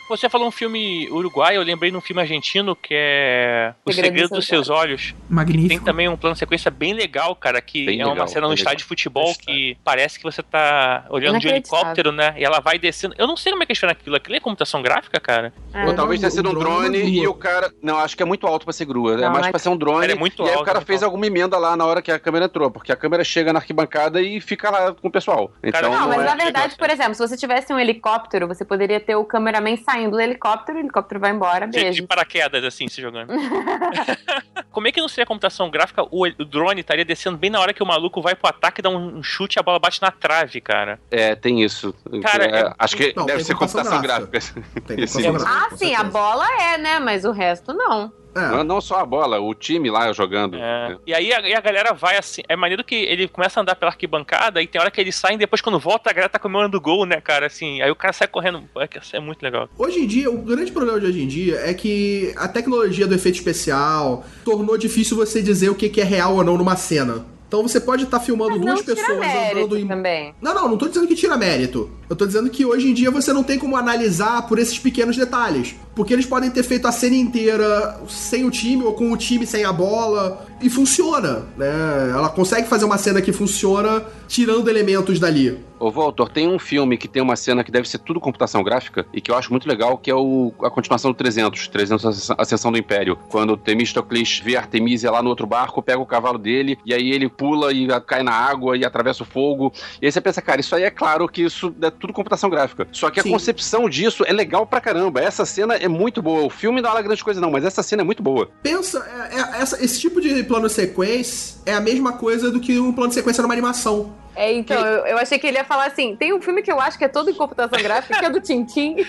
Você falou um filme uruguaio, eu lembrei de um filme argentino que é O Segredo Segredo dos Seus Olhos. Magnífico. Tem também um plano sequência bem legal, cara, que Bem é uma legal, cena no estádio de futebol que parece que você tá olhando de um helicóptero, né? E ela vai descendo. Eu não sei como é que eles fizeram aquilo. Aquilo é computação gráfica, cara? É. Ou talvez tenha sido um drone drone e o cara. Não, acho que é muito alto pra ser grua. é Não, mais é- pra ser um drone. Ele é muito e aí alto, o cara fez alto. alguma emenda lá na hora que a câmera entrou, porque a câmera chega na arquibancada e fica lá com o pessoal. Então Cara, Não, não, mas é. na verdade, por exemplo, se você tivesse um helicóptero, você poderia ter o cameraman saindo caindo do helicóptero, o helicóptero vai embora, De, beijo. de paraquedas, assim, se jogando. Como é que não seria computação gráfica? O, o drone estaria descendo bem na hora que o maluco vai pro ataque, dá um chute e a bola bate na trave, cara. É, tem isso. Cara, É, é- acho que Não, deve tem ser computação computação gráfica. gráfica. Tem computação gráfica, Ah, sim, a bola é, né? Mas o resto não. É. Não, não só a bola, o time lá jogando. É. E aí a, e a galera vai assim. É maneiro que ele começa a andar pela arquibancada e tem hora que eles saem, depois quando volta a galera tá comemorando o gol, né, cara? Assim, aí o cara sai correndo. É, é muito legal. Hoje em dia, o grande problema de hoje em dia é que a tecnologia do efeito especial tornou difícil você dizer o que que é real ou não numa cena. Então você pode estar filmando Mas duas pessoas andando em. também. Não, não, não tô dizendo que tira mérito. Eu tô dizendo que hoje em dia você não tem como analisar por esses pequenos detalhes. Porque eles podem ter feito a cena inteira sem o time ou com o time sem a bola. E funciona, né? Ela consegue fazer uma cena que funciona tirando elementos dali. Ô, Walter, tem um filme que tem uma cena que deve ser tudo computação gráfica e que eu acho muito legal, que é o, a continuação do 300, 300 Ascensão- do Império. Quando Temistocles vê Artemisia lá no outro barco, pega o cavalo dele e aí ele pula e cai na água e atravessa o fogo. E aí você pensa, cara, isso aí é claro que isso é tudo computação gráfica. Só que a Sim. concepção disso é legal pra caramba. Essa cena é muito boa. O filme não é lá grande coisa não, mas essa cena é muito boa. Pensa, é- é- essa- esse tipo de plano sequência é a mesma coisa do que um plano sequência numa animação. É, então, eu, eu achei que ele ia falar assim: tem um filme que eu acho que é todo em computação gráfica, que é do Tintim.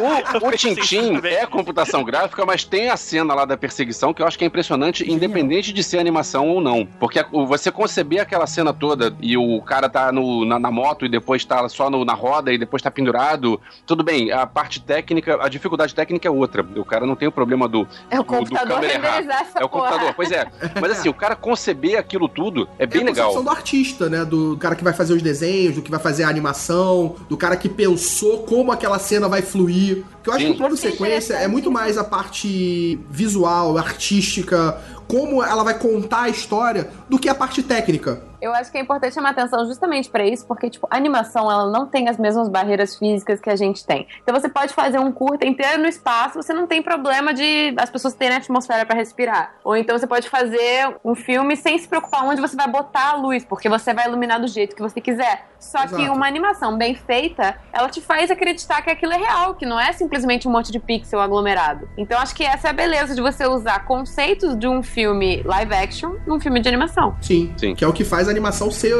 O, o isso Tintim é computação gráfica, mas tem a cena lá da perseguição que eu acho que é impressionante, independente de ser animação ou não. Porque a- o- você conceber aquela cena toda e o cara tá no- na, na moto e depois tá só no- na roda e depois tá pendurado, tudo bem, a parte técnica, a dificuldade técnica é outra. O cara não tem o problema do, É o do- do computador câmera errar. É o porra. computador, pois é. Mas assim, o cara conceber aquilo tudo é bem é a legal. Concepção do artista, né? Do cara que vai fazer os desenhos, do que vai fazer a animação, do cara que pensou como aquela cena vai fluir. Porque eu acho Sim. que o plano é sequência é muito mais a parte visual, artística, como ela vai contar a história, do que a parte técnica. Eu acho que é importante chamar atenção justamente pra isso, porque, tipo, a animação, ela não tem as mesmas barreiras físicas que a gente tem. Então você pode fazer um curta inteiro no espaço, você não tem problema de as pessoas terem atmosfera pra respirar. Ou então você pode fazer um filme sem se preocupar onde você vai botar a luz, porque você vai iluminar do jeito que você quiser. Só que Exato. uma animação bem feita, ela te faz acreditar que aquilo é real, que não é simplesmente um monte de pixel aglomerado. Então acho que essa é a beleza de você usar conceitos de um filme live action num filme de animação. Sim, Sim. Que é o que faz a animação ser.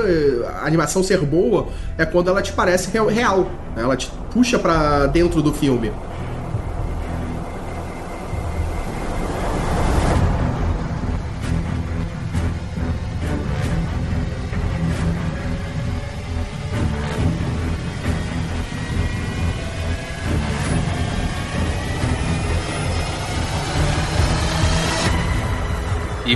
A animação ser boa é quando ela te parece real. real, né? Ela te puxa pra dentro do filme.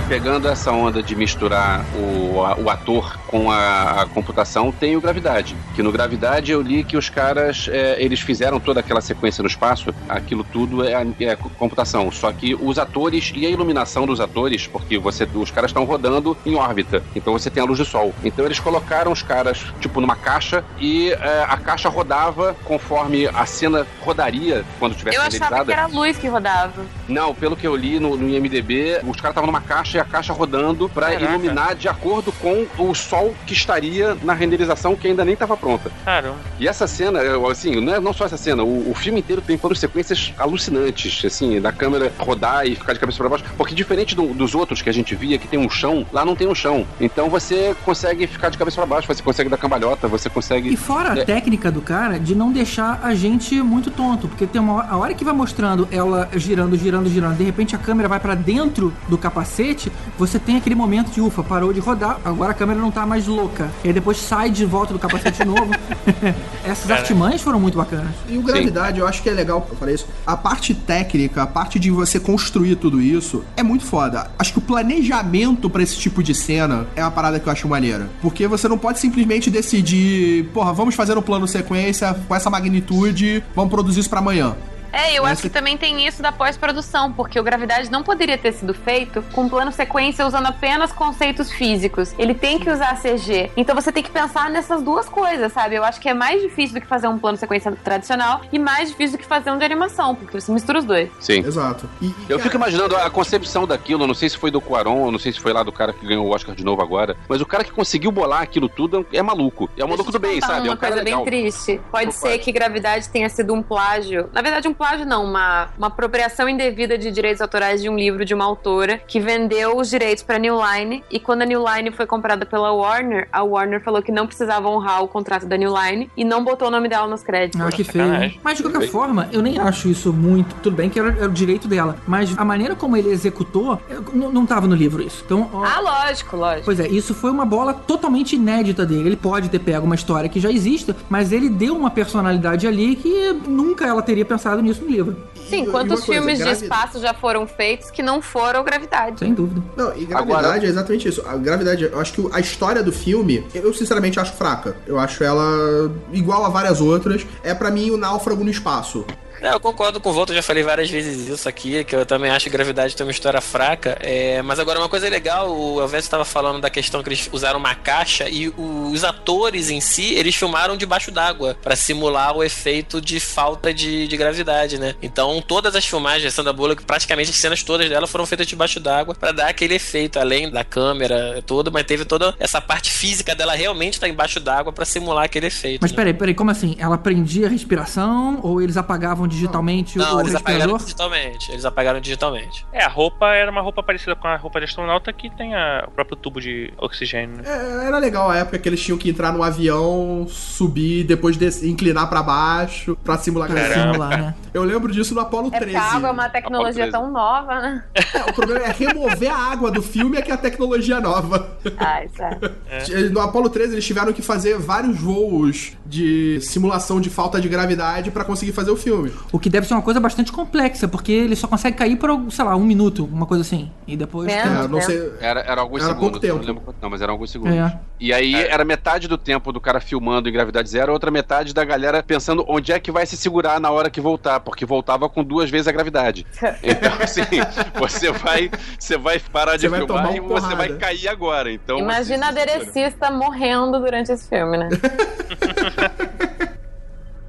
Pegando essa onda de misturar o, a- o ator com a, a computação, tem o Gravidade. Que no Gravidade eu li que os caras, é, eles fizeram toda aquela sequência no espaço, aquilo tudo é, é computação. Só que os atores e a iluminação dos atores, porque você, os caras estão rodando em órbita, então você tem a luz do sol. Então eles colocaram os caras, tipo, numa caixa e é, a caixa rodava conforme a cena rodaria quando tivesse Eu achava que era a luz que rodava. Não, pelo que eu li no, no IMDB, os caras estavam numa caixa e a caixa rodando pra Caraca. iluminar de acordo com o sol que estaria na renderização que ainda nem estava pronta. Caramba. E essa cena, assim, não é não só essa cena, o, o filme inteiro tem planos sequências alucinantes, assim, da câmera rodar e ficar de cabeça pra baixo, porque diferente do- dos outros que a gente via, que tem um chão, lá não tem um chão. Então você consegue ficar de cabeça pra baixo, você consegue dar cambalhota, você consegue... E fora a É. técnica do cara de não deixar a gente muito tonto, porque tem uma hora, a hora que vai mostrando ela girando, girando, girando, de repente a câmera vai pra dentro do capacete, você tem aquele momento de ufa, parou de rodar, agora a câmera não tá mais louca. E aí depois sai de volta do capacete de novo. Essas artimanhas foram muito bacanas. E o Gravidade, eu acho que é legal, eu falei isso. A parte técnica, a parte de você construir tudo isso, é muito foda. Acho que o planejamento pra esse tipo de cena é uma parada que eu acho maneira. Porque você não pode simplesmente decidir, porra, vamos fazer um plano sequência com essa magnitude, vamos produzir isso pra amanhã. É, eu acho que também tem isso da pós-produção, porque o Gravidade não poderia ter sido feito com plano sequência usando apenas conceitos físicos. Ele tem que usar CG. Então você tem que pensar nessas duas coisas, sabe? Eu acho que é mais difícil do que fazer um plano sequência tradicional e mais difícil do que fazer um de animação, porque você mistura os dois. Sim. Exato. E- e, Eu cara, fico imaginando a concepção daquilo, não sei se foi do Quaron, eu não sei se foi lá do cara que ganhou o Oscar de novo agora, mas o cara que conseguiu bolar aquilo tudo é maluco. É um maluco do bem, sabe? É Uma um cara coisa legal. bem triste. Pode Opa. ser que Gravidade tenha sido um plágio. Na verdade, um plágio não, uma, uma apropriação indevida de direitos autorais de um livro de uma autora que vendeu os direitos pra New Line e quando a New Line foi comprada pela Warner, a Warner falou que não precisava honrar o contrato da New Line e não botou o nome dela nos créditos. Ah, que feio. sacanagem. Mas de qualquer Feio. forma, eu nem acho isso muito. Tudo bem que era, era o direito dela. Mas a maneira como ele executou, não, não tava no livro isso. Então, ó, Ah, lógico, lógico. Pois é, isso foi uma bola totalmente inédita dele. Ele pode ter pego uma história que já existe, mas ele deu uma personalidade ali que nunca ela teria pensado nisso no livro. Sim, e quantos uma coisa, filmes de gravi- espaço já foram feitos que não foram Gravidade? Sem dúvida. Não, e gravidade Agora- é exatamente isso. A gravidade, eu acho que a história do filme, eu sinceramente acho fraca. Eu acho ela igual a várias outras. É pra mim o náufrago no espaço. É, eu concordo com o Volta, já falei várias vezes isso aqui, que eu também acho que Gravidade tem uma história fraca. É, mas agora, uma coisa legal, o Elvis estava falando da questão que eles usaram uma caixa e os atores em si, eles filmaram debaixo d'água para simular o efeito de falta de, de gravidade, né? Então, todas as filmagens de Sandra Bullock, praticamente as cenas todas dela foram feitas debaixo d'água para dar aquele efeito, além da câmera toda, mas teve toda essa parte física dela realmente estar embaixo d'água para simular aquele efeito. Mas né? peraí, peraí, como assim? Ela prendia a respiração ou eles apagavam digitalmente Não, o eles apagaram digitalmente. Eles apagaram digitalmente. É, a roupa era uma roupa parecida com a roupa de astronauta que tem a- o próprio tubo de oxigênio. né? É, era legal a época que eles tinham que entrar no avião, subir, depois des- inclinar pra baixo, pra simular Pra simular, né? Eu lembro disso no Apollo É 13. porque a água é uma tecnologia tão nova, né? É, o problema é remover a água do filme é que é a tecnologia nova. Ai, sério. No Apollo 13 eles tiveram que fazer vários voos de simulação de falta de gravidade pra conseguir fazer o filme. O que deve ser uma coisa bastante complexa, porque ele só consegue cair por, sei lá, um minuto, uma coisa assim. E depois. É. É, não sei. Era, era alguns Era segundos, pouco tempo. não lembro quanto, não, mas eram alguns segundos. É. E aí era metade do tempo do cara filmando em gravidade zero, outra metade da galera pensando onde é que vai se segurar na hora que voltar, porque voltava com duas vezes a gravidade. Então, assim, você vai, você vai parar de Você filmar e uma você porrada. vai cair agora. Então, Imagina a se segura. aderecista morrendo durante esse filme, né?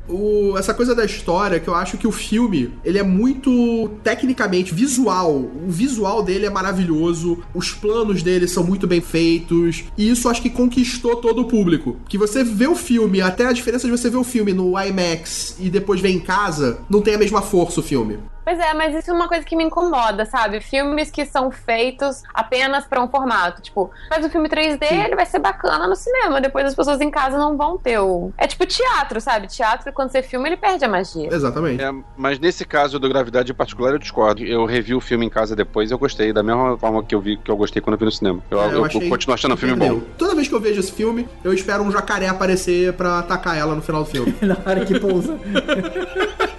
O- essa coisa da história, que eu acho que o filme, ele é muito tecnicamente visual. O visual dele é maravilhoso, os planos dele são muito bem feitos, e isso acho que conquistou todo o público. Que você vê o filme, até a diferença de você ver o filme no IMAX e depois ver em casa, não tem a mesma força o filme. Pois é, mas isso é uma coisa que me incomoda, sabe? Filmes que são feitos apenas pra um formato. Tipo, faz o filme 3D, ele vai ser bacana no cinema. Depois as pessoas em casa não vão ter o. É tipo teatro, sabe? Teatro, quando você filma, ele perde a magia. Exatamente. É, mas nesse caso do Gravidade em particular, eu discordo. Eu revi o filme em casa depois e eu gostei, da mesma forma que eu vi que eu gostei quando eu vi no cinema. Eu, É, eu achei continuo achando o filme bom. perdeu. Toda vez que eu vejo esse filme, eu espero um jacaré aparecer pra atacar ela no final do filme. Na hora que pousa.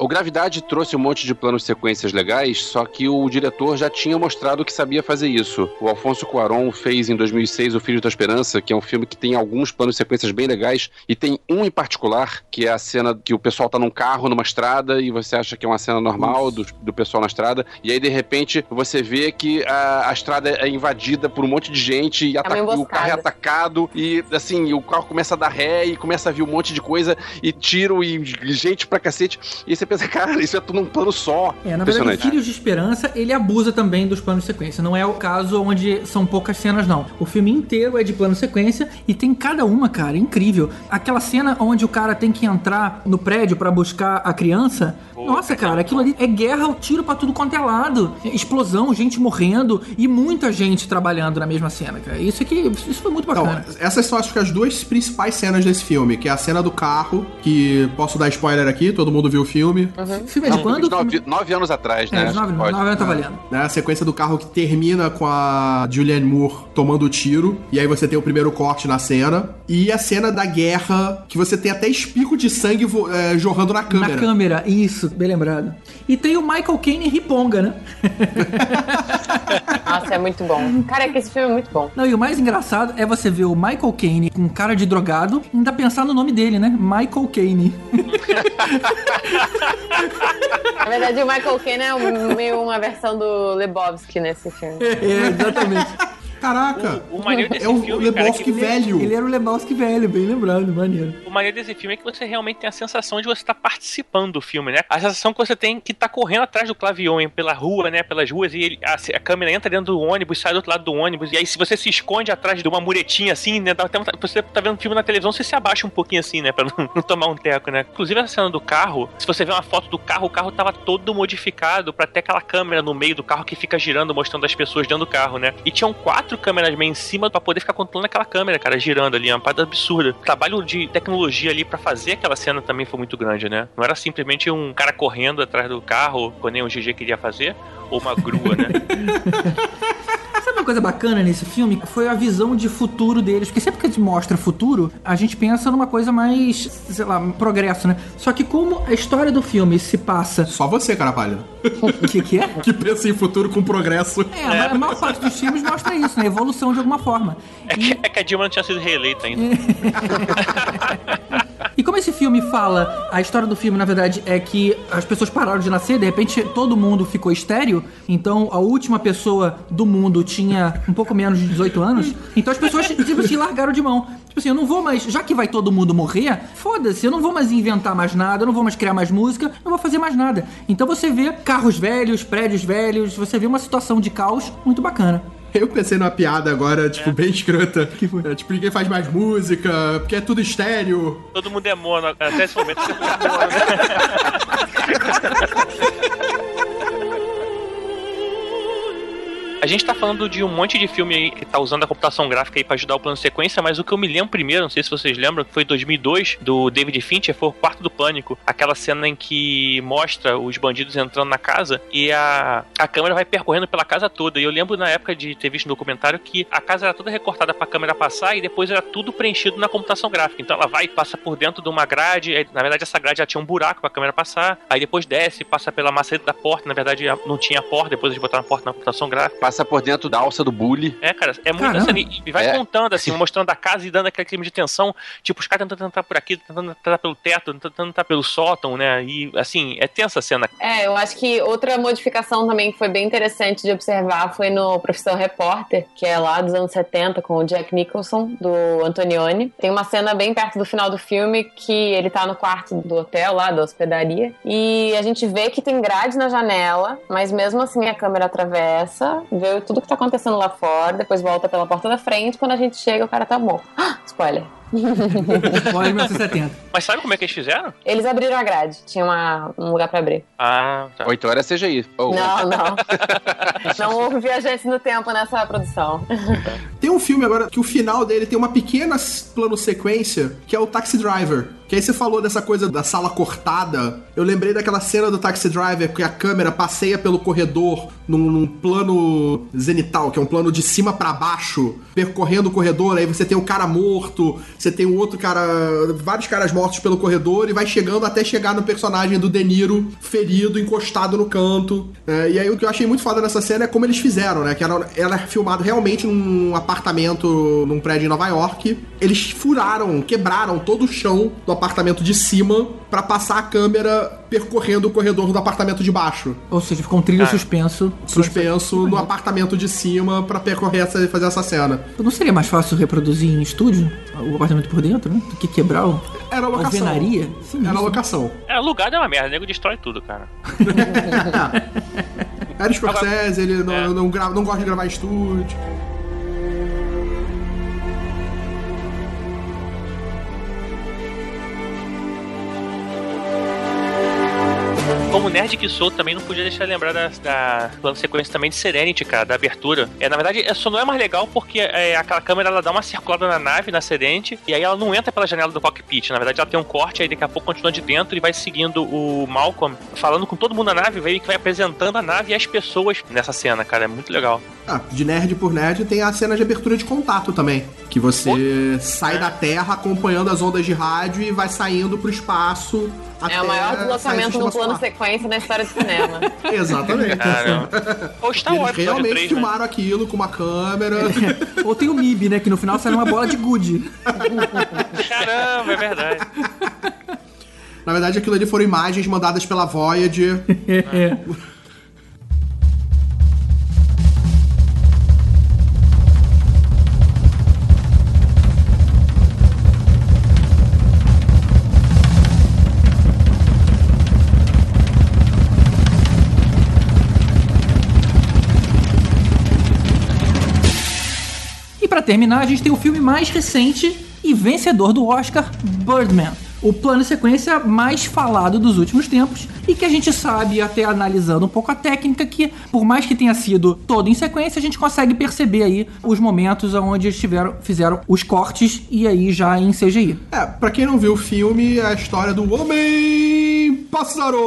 O Gravidade trouxe um monte de planos sequências legais, só que o diretor já tinha mostrado que sabia fazer isso. O Alfonso Cuarón fez em 2006 O Filho da Esperança, que é um filme que tem alguns planos sequências bem legais, e tem um em particular, que é a cena que o pessoal tá num carro, numa estrada, e você acha que é uma cena normal do, do pessoal na estrada, e aí de repente você vê que a, a estrada é invadida por um monte de gente, e ataca- uma e o carro é atacado, e assim, o carro começa a dar ré, e começa a vir um monte de coisa, e tiro, e gente pra cacete, e você pensa, cara, isso é tudo num plano só. É, na verdade. Filhos de Esperança, ele abusa também dos planos de sequência. Não é o caso onde são poucas cenas, não. O filme inteiro é de plano de sequência e tem cada uma, cara, incrível. Aquela cena onde o cara tem que entrar no prédio pra buscar a criança. Nossa, cara, aquilo ali é guerra, o tiro pra tudo quanto é lado. Explosão, gente morrendo e muita gente trabalhando na mesma cena, cara. Isso aqui, isso foi muito bacana. Então, essas são acho que as duas principais cenas desse filme, que é a cena do carro, que posso dar spoiler aqui, todo mundo viu o filme, filme. Esse filme é de Não, quando? nove, nove anos atrás, né? É, de nove, Pode. nove anos tá valendo. Né, a sequência do carro que termina com a Julianne Moore tomando o tiro. E aí você tem o primeiro corte na cena. E a cena da guerra, que você tem até espico de sangue é, jorrando na câmera. Na câmera, isso, bem lembrado. E tem o Michael Caine riponga, né? Nossa, é muito bom. Cara, é que esse filme é muito bom. Não, e o mais engraçado é você ver o Michael Caine com cara de drogado e ainda pensar no nome dele, né? Michael Caine. Na verdade, o Michael Caine é meio uma versão do Lebowski nesse filme. é, exatamente. Caraca! O, o maneiro desse é o filme, cara, é Lebowski que velho. Ele era o Lebowski velho, bem lembrado, maneiro. O maneiro desse filme é que você realmente tem a sensação de você estar participando do filme, né? A sensação que você tem que tá correndo atrás do Clavion pela rua, né? Pelas ruas, e ele- a, a câmera entra dentro do ônibus, sai do outro lado do ônibus, e aí se você se esconde atrás de uma muretinha assim, né? até Você tá vendo filme na televisão, você se abaixa um pouquinho assim, né? Pra não, não tomar um teco, né? Inclusive essa cena do carro, se você ver uma foto do carro, o carro tava todo modificado pra ter aquela câmera no meio do carro que fica girando, mostrando as pessoas dentro do carro, né? E tinham quatro câmeras em cima pra poder ficar controlando aquela câmera, cara, girando ali, é uma parada absurda. O trabalho de tecnologia ali pra fazer aquela cena também foi muito grande, né? Não era simplesmente um cara correndo atrás do carro, como nem o GG queria fazer, ou uma grua, né? Sabe uma coisa bacana nesse filme? Foi a visão de futuro deles. Porque sempre que a gente mostra futuro, a gente pensa numa coisa mais, sei lá, progresso, né? Só que como a história do filme se passa. Só você, cara pálida. O que, que é? Que pensa em futuro com progresso. É, a maior parte dos filmes mostra isso, né? Evolução de alguma forma. É que, é que a Dilma não tinha sido reeleita ainda. E como esse filme fala, a história do filme, na verdade, é que as pessoas pararam de nascer, de repente todo mundo ficou estéreo, então a última pessoa do mundo tinha um pouco menos de 18 anos, então as pessoas tipo assim, largaram de mão. Tipo assim, eu não vou mais, já que vai todo mundo morrer, foda-se, eu não vou mais inventar mais nada, eu não vou mais criar mais música, não vou fazer mais nada. Então você vê carros velhos, prédios velhos, você vê uma situação de caos muito bacana. Eu pensei numa piada agora, tipo, bem escrota. Que foi? É, tipo, ninguém faz mais música, porque é tudo estéreo. Todo mundo é mono, até esse momento todo mundo é mono, né? A gente tá falando de um monte de filme que tá usando a computação gráfica aí pra ajudar o plano de sequência, mas o que eu me lembro primeiro, não sei se vocês lembram, foi 2002, do David Fincher, foi o Quarto do Pânico. Aquela cena em que mostra os bandidos entrando na casa e a, a câmera vai percorrendo pela casa toda. E eu lembro na época de ter visto no documentário que a casa era toda recortada pra câmera passar e depois era tudo preenchido na computação gráfica. Então ela vai e passa por dentro de uma grade, na verdade essa grade já tinha um buraco pra câmera passar, aí depois desce, passa pela maçaneta da porta, na verdade não tinha porta, depois eles botaram a porta na computação gráfica. Passa por dentro da alça do bully. É, cara, é muito Caramba. assim, e- e vai É. contando, assim, mostrando a casa e dando aquele clima de tensão. Tipo, os caras tentando entrar por aqui, tentando entrar pelo teto, tentando entrar pelo sótão, né? E, assim, é tensa a cena. É, eu acho que outra modificação também que foi bem interessante de observar foi no Profissão Repórter, que é lá dos anos 70, com o Jack Nicholson, do Antonioni. Tem uma cena bem perto do final do filme que ele tá no quarto do hotel lá, da hospedaria, e a gente vê que tem grade na janela, mas mesmo assim a câmera atravessa, vê tudo que tá acontecendo lá fora, depois volta pela porta da frente, quando a gente chega o cara tá morto. Ah, spoiler. Olha 1970. Mas sabe como é que eles fizeram? Eles abriram a grade, tinha uma- um lugar pra abrir. Ah, tá. Ou então era CGI. Ou- Não, não. Não houve viajantes no tempo nessa produção. Tem um filme agora que o final dele tem uma pequena plano sequência, que é o Taxi Driver. Que aí você falou dessa coisa da sala cortada. Eu lembrei daquela cena do Taxi Driver que a câmera passeia pelo corredor num, num plano zenital, que é um plano de cima pra baixo, percorrendo o corredor. Aí você tem um cara morto, você tem um outro cara, vários caras mortos pelo corredor e vai chegando até chegar no personagem do De Niro ferido, encostado no canto. É, e aí o que eu achei muito foda nessa cena é como eles fizeram, né? Que era, ela é filmado realmente num apartamento, num prédio em Nova York. Eles furaram, quebraram todo o chão do apartamento de cima pra passar a câmera percorrendo o corredor do apartamento de baixo. Ou seja, ficou um trilho Ah. suspenso. Suspenso no apartamento de cima pra percorrer essa, fazer essa cena. Não seria mais fácil reproduzir em estúdio o apartamento por dentro, né? Do que quebrar o... Era a locação. alvenaria? Sim, Era a isso. locação. É, alugado é uma merda, o nego destrói tudo, cara. Era Scorsese, ele não, É. não, gra- não gosta de gravar em estúdio. Nerd que sou, também não podia deixar de lembrar da, da plano sequência também de Serenity, cara, da abertura. É, na verdade, é, só não é mais legal porque é, aquela câmera ela dá uma circulada na nave, na Serenity, e aí ela não entra pela janela do cockpit. Na verdade, ela tem um corte, aí daqui a pouco continua de dentro e vai seguindo o Malcolm, falando com todo mundo na nave, veio que vai apresentando a nave e as pessoas nessa cena, cara. É muito legal. Ah, de nerd por nerd tem a cena de abertura de contato também. Que você sai da Terra acompanhando as ondas de rádio e vai saindo pro espaço. É o maior deslocamento no plano sequência na história do cinema. Exatamente. Caramba. Ou Star Wars realmente 3, né? filmaram aquilo com uma câmera. Ou tem o MIB, né? Que no final sai uma bola de gude. Caramba, é verdade. Na verdade, aquilo ali foram imagens mandadas pela Voyager. E pra terminar, a gente tem o filme mais recente e vencedor do Oscar, Birdman. O plano sequência mais falado dos últimos tempos e que a gente sabe, até analisando um pouco a técnica, que por mais que tenha sido todo em sequência, a gente consegue perceber aí os momentos onde eles tiveram, fizeram os cortes e aí já em CGI. É, pra quem não viu o filme, é a história do Homem Pássaro!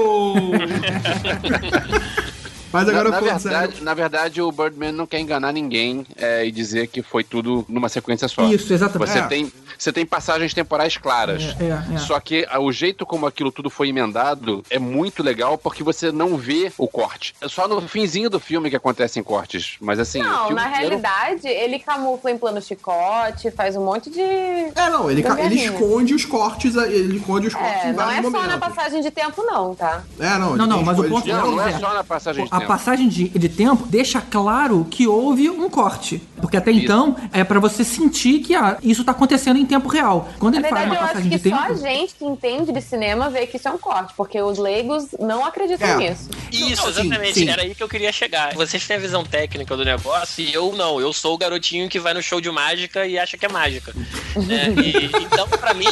Mas Na, agora na sério- verdade, na verdade, o Birdman não quer enganar ninguém é, e dizer que foi tudo numa sequência só. Isso, exatamente. Você, É. tem, você tem passagens temporais claras. É, é, é. Só que o jeito como aquilo tudo foi emendado é muito legal porque você não vê o corte. É só no finzinho do filme que acontecem cortes. Mas assim. Não, filme na realidade, ele camufla em plano chicote, faz um monte de. É, não, ele, ca- ele esconde os cortes, ele esconde os cortes É, em não é só momentos. na passagem de tempo, não, tá? É, não, Não, não, mas o ponto Não, não é É. só na passagem de A tempo. passagem de, de tempo deixa claro que houve um corte. Porque até então é pra você sentir que ah, isso tá acontecendo em tempo real. Quando Na ele faz verdade, uma eu acho passagem que de tempo. só a gente que entende de cinema vê que isso é um corte, porque os leigos não acreditam É. nisso. Isso, Não, sim, exatamente. sim. Era aí que eu queria chegar. Vocês têm a visão técnica do negócio e eu não. Eu sou o garotinho que vai no show de mágica e acha que é mágica. né? E- então, pra mim,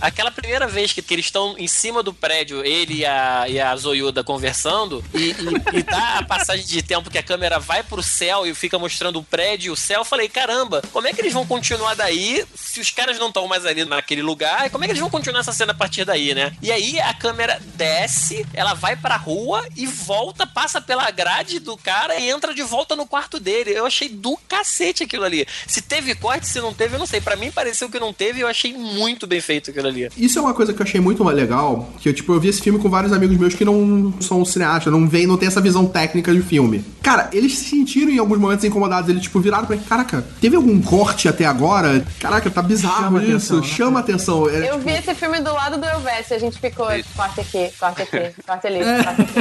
aquela primeira vez que, que eles estão em cima do prédio, ele e a, e a Zoiuda conversando, e, e, e dá a passagem de tempo que a câmera vai pro céu e fica mostrando o prédio e o céu, eu falei, caramba, como é que eles vão continuar daí se os caras não estão mais ali naquele lugar? Como é que eles vão continuar essa cena a partir daí, né? E aí a câmera desce, ela vai pra rua e volta, passa pela grade do cara e entra de volta no quarto dele. Eu achei do cacete aquilo ali. Se teve corte, se não teve, eu não sei. Pra mim pareceu que não teve e eu achei muito bem feito aquilo ali. Isso é uma coisa que eu achei muito legal, que eu, tipo, eu vi esse filme com vários amigos meus que não são cineastas, não veem, não tem essa visão técnica de filme. Cara, eles se sentiram em alguns momentos incomodados, eles, tipo, viraram pra mim, caraca, teve algum corte até agora? Caraca, tá bizarro Chama isso, atenção, né? chama atenção. É, Eu tipo, vi esse filme do lado do Elvésio, a gente ficou, corte aqui, corte aqui, corte ali, corte aqui.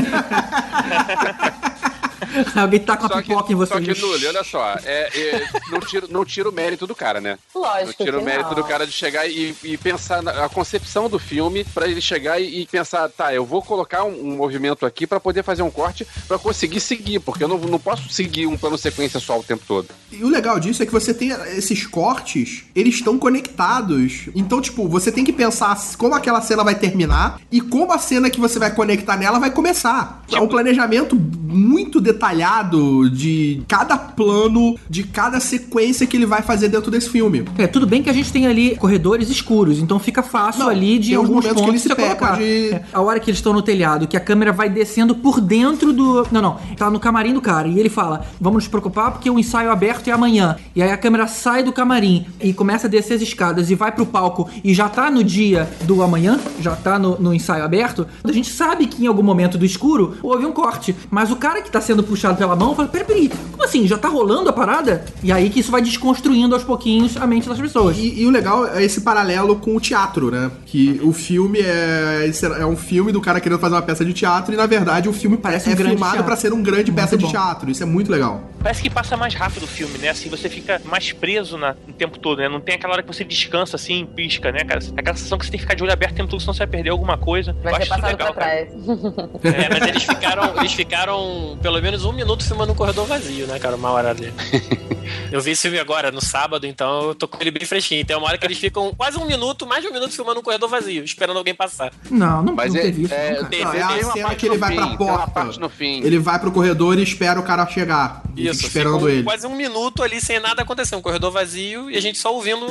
Alguém tá com a Só que, pipoca em você. só que, Lully, olha só, é, é, não, tira, não tira o mérito do cara, né? Não Lógico tira o mérito não. do cara de chegar e, e pensar na a concepção do filme pra ele chegar e, e pensar, tá, eu vou colocar um, um movimento aqui pra poder fazer um corte pra conseguir seguir, porque eu não, não posso seguir um plano sequência só o tempo todo. E o legal disso é que você tem esses cortes, eles estão conectados. Então, tipo, você tem que pensar como aquela cena vai terminar e como a cena que você vai conectar nela vai começar. É um planejamento muito detalhado de cada plano, de cada sequência que ele vai fazer dentro desse filme. É, tudo bem que a gente tem ali corredores escuros, então fica fácil Não, ali de alguns momentos que pontos ele se colocar. pode- É, a hora que eles estão no telhado, que a câmera vai descendo por dentro do... Não, não, tá no camarim do cara, e ele fala, vamos nos preocupar porque o ensaio aberto é amanhã. E aí a câmera sai do camarim e começa a descer as escadas e vai pro palco e já tá no dia do amanhã, já tá no, no ensaio aberto, a gente sabe que em algum momento do escuro houve um corte. Mas o cara que tá sendo puxado pela mão fala, peraí, peraí, como assim? Já tá rolando a parada? E aí que isso vai desconstruindo aos pouquinhos a mente das pessoas. E, e o legal é esse paralelo com o teatro, né? Que o filme é, é um filme do cara querendo fazer uma peça de teatro e, na verdade, o filme Parece é um grande filmado pra ser um grande Muito peça de bom. teatro. Isso é muito legal. Parece que passa mais rápido o filme, né? Assim, você fica mais preso na, o tempo todo, né? Não tem aquela hora que você descansa assim, pisca, né, cara? Aquela sensação que você tem que ficar de olho aberto o tempo todo, senão você vai perder alguma coisa. Eu Vai ser acho isso passado legal, pra trás. É, mas eles ficaram, eles ficaram pelo menos um minuto filmando um corredor vazio, né, cara? Uma hora ali. Eu vi esse filme agora, no sábado, então eu tô com ele bem fresquinho. Tem uma hora que eles ficam quase um minuto, mais de um minuto filmando um corredor vazio, esperando alguém passar. Não, não, Mas não é- teve isso. é- não, cara. Teve, Não, é a cena parte que ele vai pra fim, uma porta. parte no fim. Ele vai pro corredor e espera o cara chegar. Isso, esperando ele. quase um minuto ali sem nada acontecer, um corredor vazio e a gente só ouvindo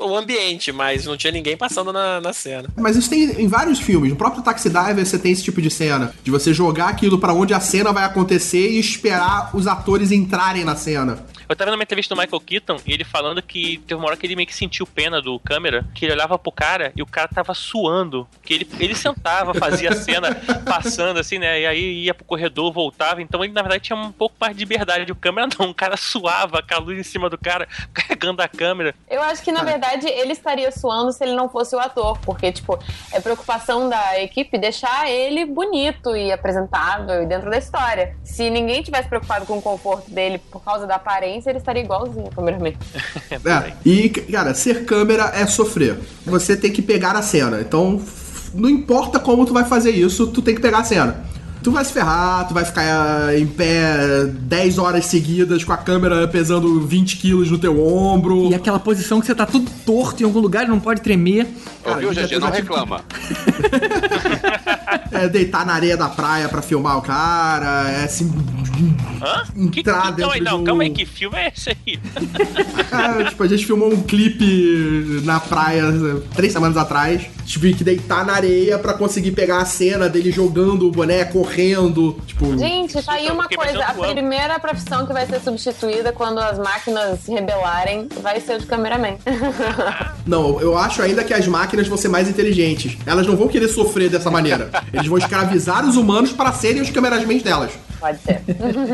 o ambiente, mas não tinha ninguém passando na, na cena. Mas isso tem em vários filmes. No próprio Taxi Driver você tem esse tipo de cena. De você jogar aquilo pra onde a cena vai acontecer e esperar os atores entrarem na cena. Eu tava vendo uma entrevista do Michael Keaton e ele falando que teve uma hora que ele meio que sentiu pena do câmera, que ele olhava pro cara e o cara tava suando. Que ele, ele sentava, fazia a cena passando assim, né? E aí ia pro corredor, voltava. Então ele, na verdade, tinha um pouco mais de liberdade. O câmera não, o cara suava com a luz em cima do cara, carregando a câmera. Eu acho que, na verdade, ele estaria suando se ele não fosse o ator, porque, tipo, é preocupação da equipe deixar ele bonito e apresentável e dentro da história. Se ninguém tivesse preocupado com o conforto dele por causa da aparência, ele estaria igualzinho ao cameraman. É. E, cara, ser câmera é sofrer. Você tem que pegar a cena. Então, não importa como tu vai fazer isso, tu tem que pegar a cena. Tu vai se ferrar, tu vai ficar em pé 10 horas seguidas com a câmera pesando 20 quilos no teu ombro. E aquela posição que você tá tudo torto em algum lugar e não pode tremer. Ouviu, já- GG? Não reclama. É deitar na areia da praia pra filmar o cara, é assim. Hã? Que, Entrar então, dentro aí, de não, um- calma aí, que filme é esse aí? É, tipo, a gente filmou um clipe na praia três semanas atrás. Tive que deitar na areia pra conseguir pegar a cena dele jogando o boné, correndo. Tipo, Gente, tá aí eu uma coisa. A primeira profissão que vai ser substituída quando as máquinas se rebelarem vai ser o de cameraman. não, eu acho ainda que as máquinas vão ser mais inteligentes. Elas não vão querer sofrer dessa maneira. Eles vão escravizar os humanos para serem os cameramans delas. Pode ser.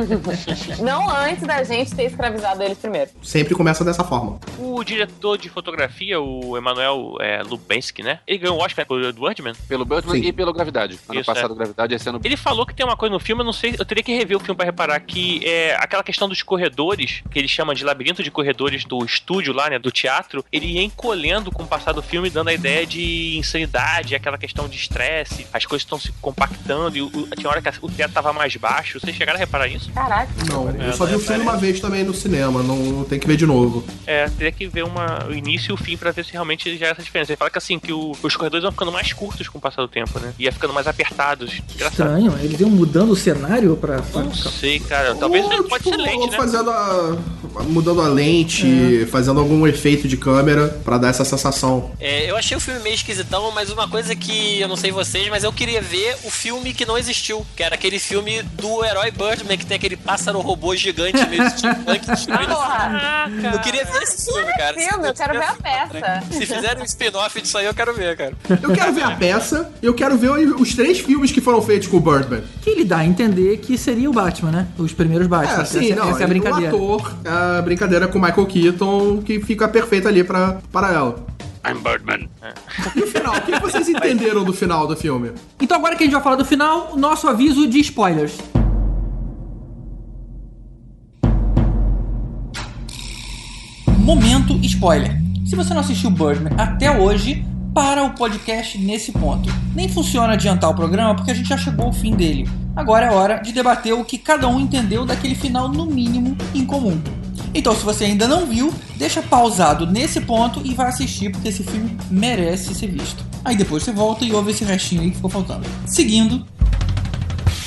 Não antes da gente ter escravizado eles primeiro. Sempre começa dessa forma. O diretor de fotografia, o Emanuel é, Lubensky, né? Ele ganhou o Oscar pelo do Birdman. Pelo Birdman Sim. e pelo Gravidade. Ano Isso, passado, Gravidade, esse ano. Ele falou que tem uma coisa no filme, eu não sei, eu teria que rever o filme pra reparar que é aquela questão dos corredores, que ele chama de labirinto de corredores do estúdio lá, né, do teatro, ele ia encolhendo com o passar do filme, dando a ideia de insanidade, aquela questão de estresse, as coisas estão se compactando, e o, tinha hora que o teto tava mais baixo. Vocês chegaram a reparar isso? Caraca. Não, eu É, só vi o é, filme uma vez também no cinema, não tem que ver de novo. É, teria que ver uma, o início e o fim pra ver se realmente já é essa diferença. Ele fala que assim, que o- os corredores vão ficando mais curtos com o passar do tempo, né? Ia ficando mais apertados. Engraçado. Estranho, eles iam mudando o cenário pra. pra- Não sei, cara. Talvez Ou, pode tipo, ser lente, né? fazendo a. mudando a lente, fazendo algum efeito de câmera pra dar essa sensação. É, eu achei o filme meio esquisitão, mas uma coisa que eu não sei vocês, mas eu queria ver o filme que não existiu, que era aquele filme do herói Birdman, que tem aquele pássaro robô gigante meio steampunk destruindo. Porra. Eu queria ver esse filme, cara. Filme, eu quero ver a peça. Se fizerem um spin-off disso aí, eu quero ver, cara. Eu quero ver a peça, eu quero ver os três filmes que foram feitos com o Birdman. Que ele dá a entender que seria o Batman, né? Os primeiros Batman. É, sim, essa, não. essa é a brincadeira. O ator, a brincadeira com o Michael Keaton, que fica perfeito ali pra, para ela. I'm Birdman. E o final? O que vocês entenderam do final do filme? Então agora que a gente vai falar do final, o nosso aviso de spoilers. Momento spoiler. Se você não assistiu Birdman até hoje, para o podcast nesse ponto. Nem funciona adiantar o programa porque a gente já chegou ao fim dele. Agora é hora de debater o que cada um entendeu daquele final no mínimo em comum. Então, se você ainda não viu, deixa pausado nesse ponto e vai assistir porque esse filme merece ser visto. Aí depois você volta e ouve esse restinho aí que ficou faltando. Seguindo,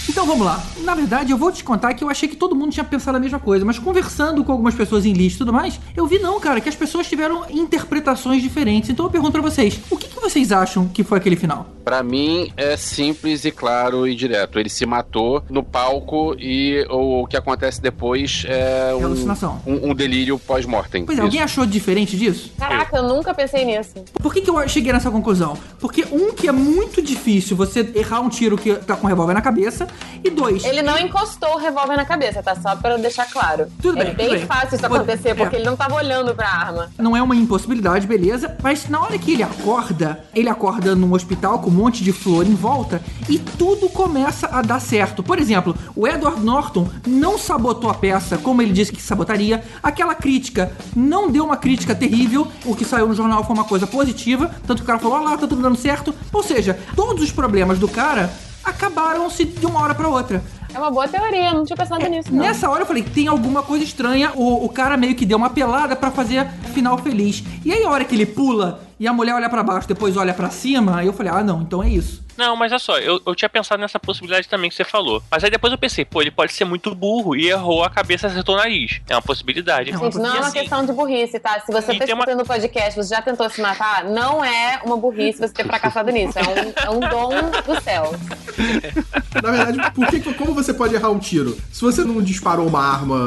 então vamos lá. Na verdade, eu vou te contar que eu achei que todo mundo tinha pensado a mesma coisa, mas conversando com algumas pessoas em lista e tudo mais, eu vi não, cara, que as pessoas tiveram interpretações diferentes. Então eu pergunto pra vocês, o que, que vocês acham que foi aquele final? Pra mim é simples e claro e direto. Ele se matou no palco e o, que acontece depois é um, alucinação. um, um delírio pós-mortem. Pois é, alguém achou diferente disso? Caraca, eu nunca pensei nisso. Por que, que eu cheguei nessa conclusão? Porque um que é muito difícil você errar um tiro que tá com um revólver na cabeça, e dois. Ele não encostou o revólver na cabeça, tá? Só pra deixar claro. Tudo é bem, bem tudo bem. fácil isso acontecer, porque é. ele não tava olhando pra arma. Não é uma impossibilidade, beleza, mas na hora que ele acorda, ele acorda num hospital com um monte de flor em volta e tudo começa a dar certo. Por exemplo, o Edward Norton não sabotou a peça como ele disse que sabotaria. Aquela crítica não deu uma crítica terrível, o que saiu no jornal foi uma coisa positiva, tanto que o cara falou: "Ah lá, tá tudo dando certo". Ou seja, todos os problemas do cara acabaram-se de uma hora pra outra. É uma boa teoria, não tinha pensado nisso. Não. Nessa hora eu falei, tem alguma coisa estranha. O, o cara meio que deu uma pelada pra fazer final feliz. E aí a hora que ele pula e a mulher olha pra baixo, depois olha pra cima, aí eu falei, ah não, então é isso. Não, mas olha só, eu, eu tinha pensado nessa possibilidade também que você falou. Mas aí depois eu pensei, pô, ele pode ser muito burro e errou a cabeça e acertou o nariz. É uma possibilidade. Gente, não é uma assim, questão de burrice, tá? Se você E tá uma- escutando o podcast, você já tentou se matar, não é uma burrice você ter fracassado nisso. É um, é um dom do céu. Na verdade, por que, como você pode errar um tiro? Se você não disparou uma arma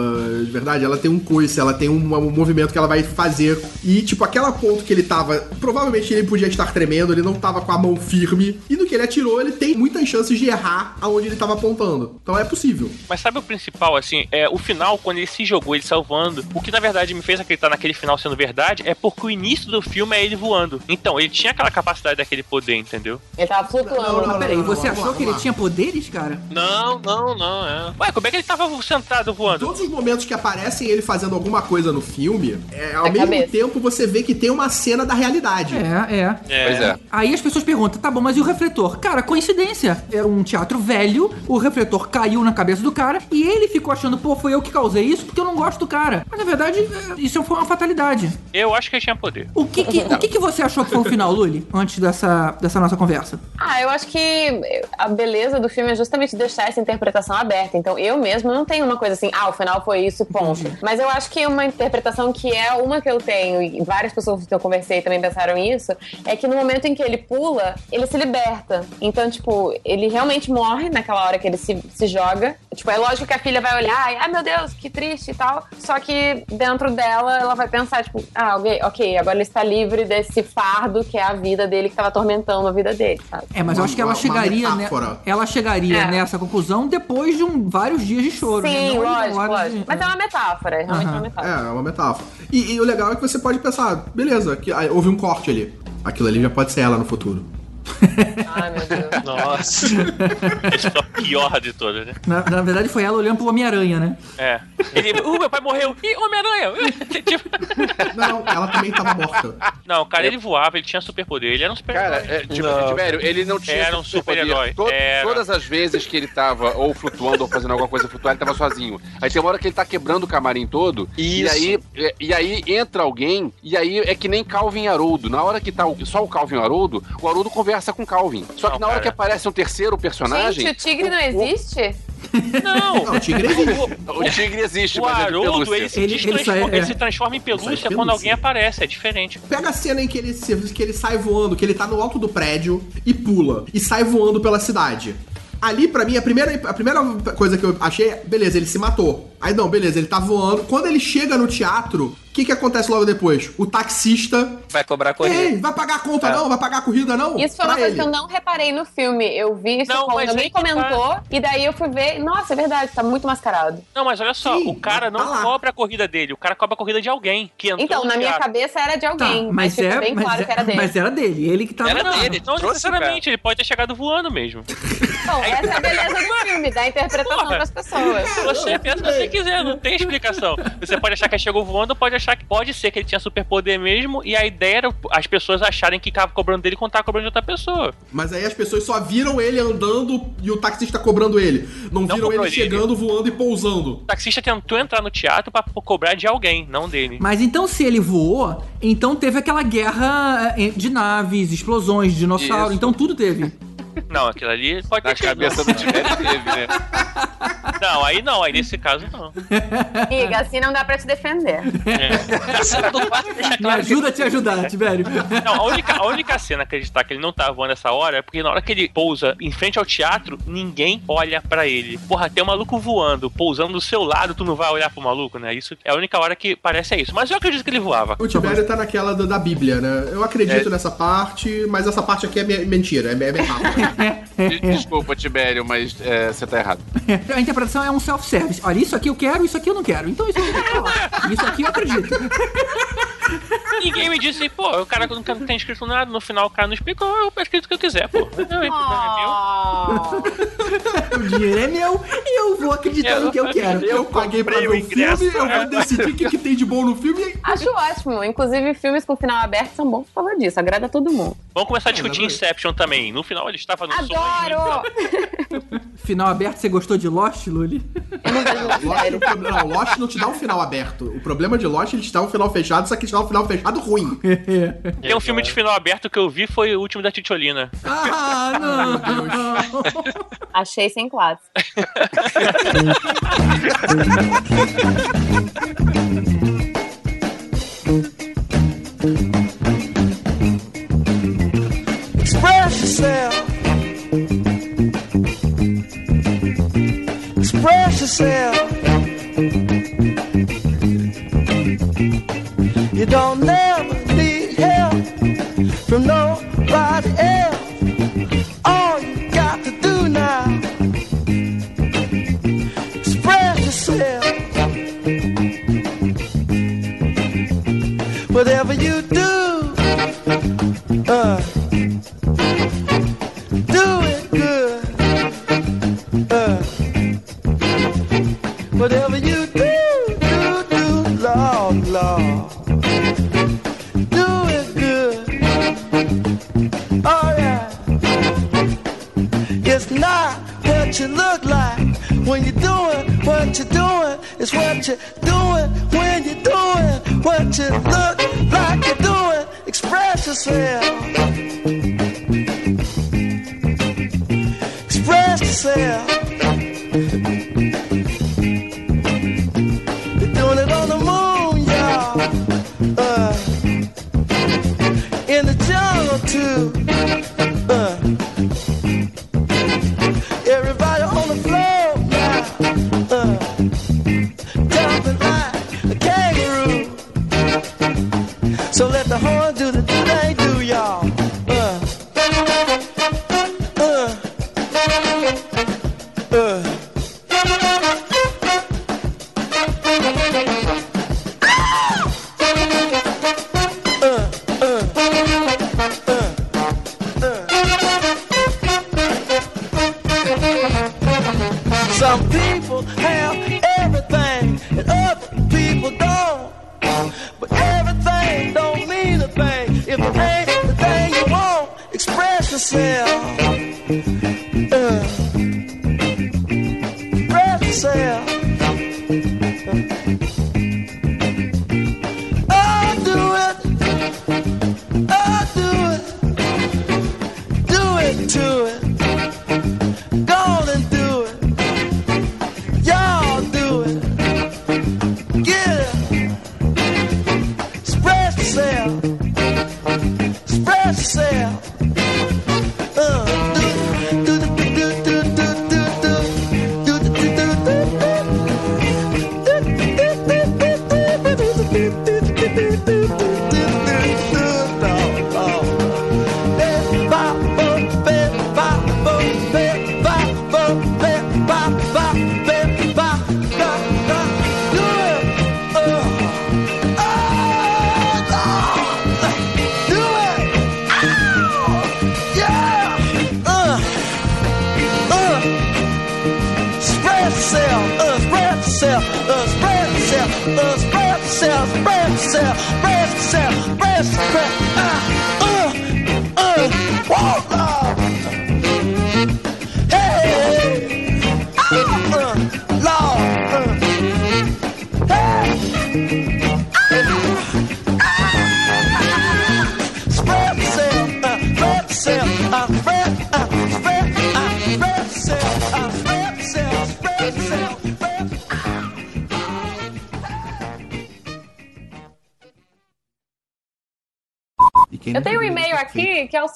de verdade, ela tem um coice, ela tem um, um movimento que ela vai fazer. E, tipo, aquela ponto que ele tava. Provavelmente ele podia estar tremendo, ele não tava com a mão firme. E no que ele atirou, ele tem muitas chances de errar aonde ele tava apontando. Então é possível. Mas sabe o principal, assim, é o final, quando ele se jogou, ele saiu voando. O que na verdade me fez acreditar naquele final sendo verdade é porque o início do filme é ele voando. Então, ele tinha aquela capacidade daquele poder, entendeu? Ele tava flutuando. Não, não, Mas peraí, você achou lá, que ele tinha poderes, cara? Não, não, não, é. Ué, como é que ele tava sentado voando? Todos os momentos que aparecem ele fazendo alguma coisa no filme, é, ao Na mesmo cabeça. tempo você vê que tem uma cena da realidade. É, é. É. Pois é. Aí as pessoas perguntam, tá bom, mas e o refletor? Cara, coincidência. Era um teatro velho, o refletor caiu na cabeça do cara e ele ficou achando, pô, foi eu que causei isso porque eu não gosto do cara. Mas na verdade, é, isso foi uma fatalidade. Eu acho que ele tinha poder. O que que, o que, que você achou que foi o final, Luli? Antes dessa, dessa nossa conversa. Ah, eu acho que a beleza do filme é justamente deixar essa interpretação aberta. Então, eu mesmo não tenho uma coisa assim, ah, o final foi isso, ponto. Mas eu acho que uma interpretação que é uma que eu tenho, e várias pessoas que eu conversei também pensaram isso, é que no momento em que ele pula, ele se liberta. Então, tipo, ele realmente morre naquela hora que ele se, se joga. Tipo, é lógico que a filha vai olhar e, ai meu Deus, que triste e tal. Só que dentro dela, ela vai pensar, tipo, ah, ok, ok, agora ele está livre desse fardo que é a vida dele, que estava atormentando a vida dele, sabe? É, mas eu acho que ela uma chegaria, né? Ela chegaria É. nessa conclusão depois de um, vários dias de choro. né? Sim, na lógico, lógico. de- Mas é uma metáfora, é realmente Aham. uma É, metáfora. é uma metáfora. E, e o legal é que você pode pensar, beleza, que, ah, houve um corte ali. Aquilo ali já pode ser ela no futuro. Ai, meu Deus. Nossa. Esse foi a pior de todas, né? Na, na verdade, foi ela olhando pro Homem-Aranha, né? É. Ele, uh, meu pai morreu. Ih, Homem-Aranha! Tipo, Não, ela também tava morta. Não, cara, ele voava, ele tinha superpoder, ele era um super-herói. Cara, é, tipo, Não. Tibério, ele não tinha Era um super-herói. Era. Todas as vezes que ele tava ou flutuando ou fazendo alguma coisa flutuar, ele tava sozinho. Aí tem uma hora que ele tá quebrando o camarim todo. E Isso. aí, e, e aí entra alguém, e aí é que nem Calvin e Haroldo. Na hora que tá o- só o Calvin e o Haroldo, o Haroldo conversa com o Calvin. Só que Não, na hora cara. que aparece um terceiro personagem. Gente, o tigre não o- o- existe? Não! Não, o tigre existe. O tigre existe, O mas é Haroldo, pelúcia. ele se, Ele- ele sai- é. ele se transforma em pelúcia quando pelúcia. alguém aparece, é diferente. Pega a cena em que ele, se- que ele sai voando, que ele tá no alto do prédio e pula. E sai voando pela cidade. Ali, pra mim, a primeira, a primeira coisa que eu achei, beleza, ele se matou. Aí não, beleza, ele tá voando. Quando ele chega no teatro, o que que acontece logo depois? O taxista. Vai cobrar corrida. Ei, vai pagar a conta não? Vai pagar a corrida não? Isso foi uma coisa ele. que eu não reparei no filme. Eu vi isso Não, quando mas alguém tá. comentou, e daí eu fui ver. Nossa, é verdade, tá muito mascarado. Não, mas olha só, Sim, o cara mas tá não lá. cobra a corrida dele, o cara cobra a corrida de alguém que entrou Então, na minha teatro. cabeça era de Tá, alguém, mas, mas, ficou é, bem mas, claro é- que era dele. mas era dele, ele que tava Era dele. Não Trouxe necessariamente, ele pode ter chegado voando mesmo. Então, essa é a beleza do filme, da interpretação Porra. das pessoas. Você pensa o que você quiser, não tem explicação. Você pode achar que chegou voando, pode achar que pode ser que ele tinha superpoder mesmo, e a ideia era as pessoas acharem que tava cobrando dele quando tava cobrando de outra pessoa. Mas aí as pessoas só viram ele andando e o taxista cobrando ele. Não, Não viram ele ele. chegando, voando e pousando. O taxista tentou entrar no teatro pra cobrar de alguém, não dele. Mas então, se ele voou, então teve aquela guerra é, de naves, explosões, dinossauro, Isso. então tudo teve. Não, aquilo ali pode Na ter tido. cabeça do Tibério teve, né? Não, aí não, aí nesse caso não. Amiga, assim não dá pra te defender. É. Cena do deixa Me claro que ajuda a te ajudar, Tibério. Não, a única, a única cena que acreditar que ele não tá voando nessa hora é porque na hora que ele pousa em frente ao teatro, ninguém olha pra ele. Porra, tem um maluco voando, pousando do seu lado, tu não vai olhar pro maluco, né? Isso é a única hora que parece é isso. Mas eu acredito que ele voava. O Tibério tá naquela da Bíblia, né? Eu acredito É. nessa parte, mas essa parte aqui é me- mentira, é, é metáfora. De- Desculpa, Tibério, mas é, você tá errado. A interpretação é um self-service. Olha, isso aqui eu quero, isso aqui eu não quero. Então isso aqui eu falar. Isso aqui eu acredito. Ninguém me disse, pô, o cara nunca tem escrito nada, no final o cara não explicou, eu escrito o que eu quiser, pô. Eu, Oh. o dinheiro é meu e eu vou acreditar no que eu quero. Eu paguei pra ver o filme, eu vou decidir o que, que tem de bom no filme. e- Acho ótimo. Inclusive, filmes com final aberto são bons por causa disso. Agrada todo mundo. Vamos começar a discutir Inception também. No final ele estava no sonho. Adoro! Final aberto, você gostou de Lost, Luli? Eu não vejo Lost, sério. o problema- não, Lost não te dá um final aberto. O problema de Lost, ele te dá um final fechado, só que te dá um final fechado ruim. Tem um filme de final aberto que eu vi, foi o último da Titiolina. ah, não! Achei sem classe. Express yourself. Express yourself. You don't never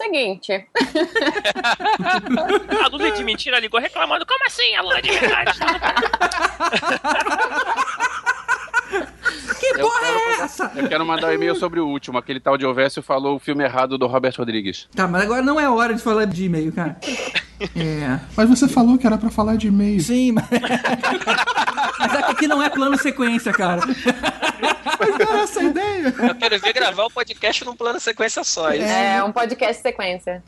seguinte. A Lula de mentira ligou reclamando. Como assim, a Lula de verdade? Que Eu porra quero, é essa? eu quero mandar um e-mail sobre o último. Aquele tal de Ovésio falou o filme errado do Robert Rodrigues. Tá, mas agora não é hora de falar de e-mail, cara. É. Mas você falou que era pra falar de e-mail. Sim, mas. mas é que aqui não é plano sequência, cara. Mas era essa ideia. Eu quero ver gravar o podcast num plano sequência só. Isso. É um podcast sequência.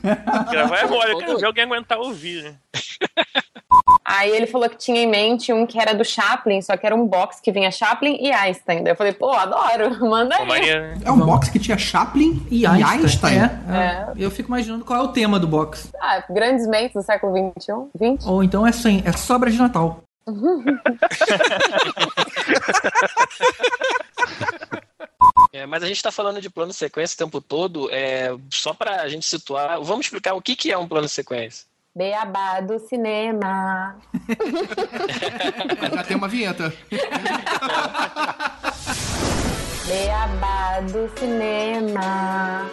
Gravar é mole, eu quero ver alguém aguentar ouvir, né? Aí ele falou que tinha em mente um que era do Chaplin, só que era um box que vinha Chaplin e Einstein. Daí eu falei, pô, adoro, manda aí. maneiro, né? É um box que tinha Chaplin E e Einstein. Einstein. É, é. É. Eu fico imaginando qual é o tema do box. Ah, grandes mentes do século XXI? 20? Ou então é sem, é sobra de Natal. É, mas a gente está falando de plano sequência o tempo todo, é, só para a gente situar, vamos explicar o que, que é um plano sequência. Beabá do cinema. Já tem uma vinheta. Beabá do cinema.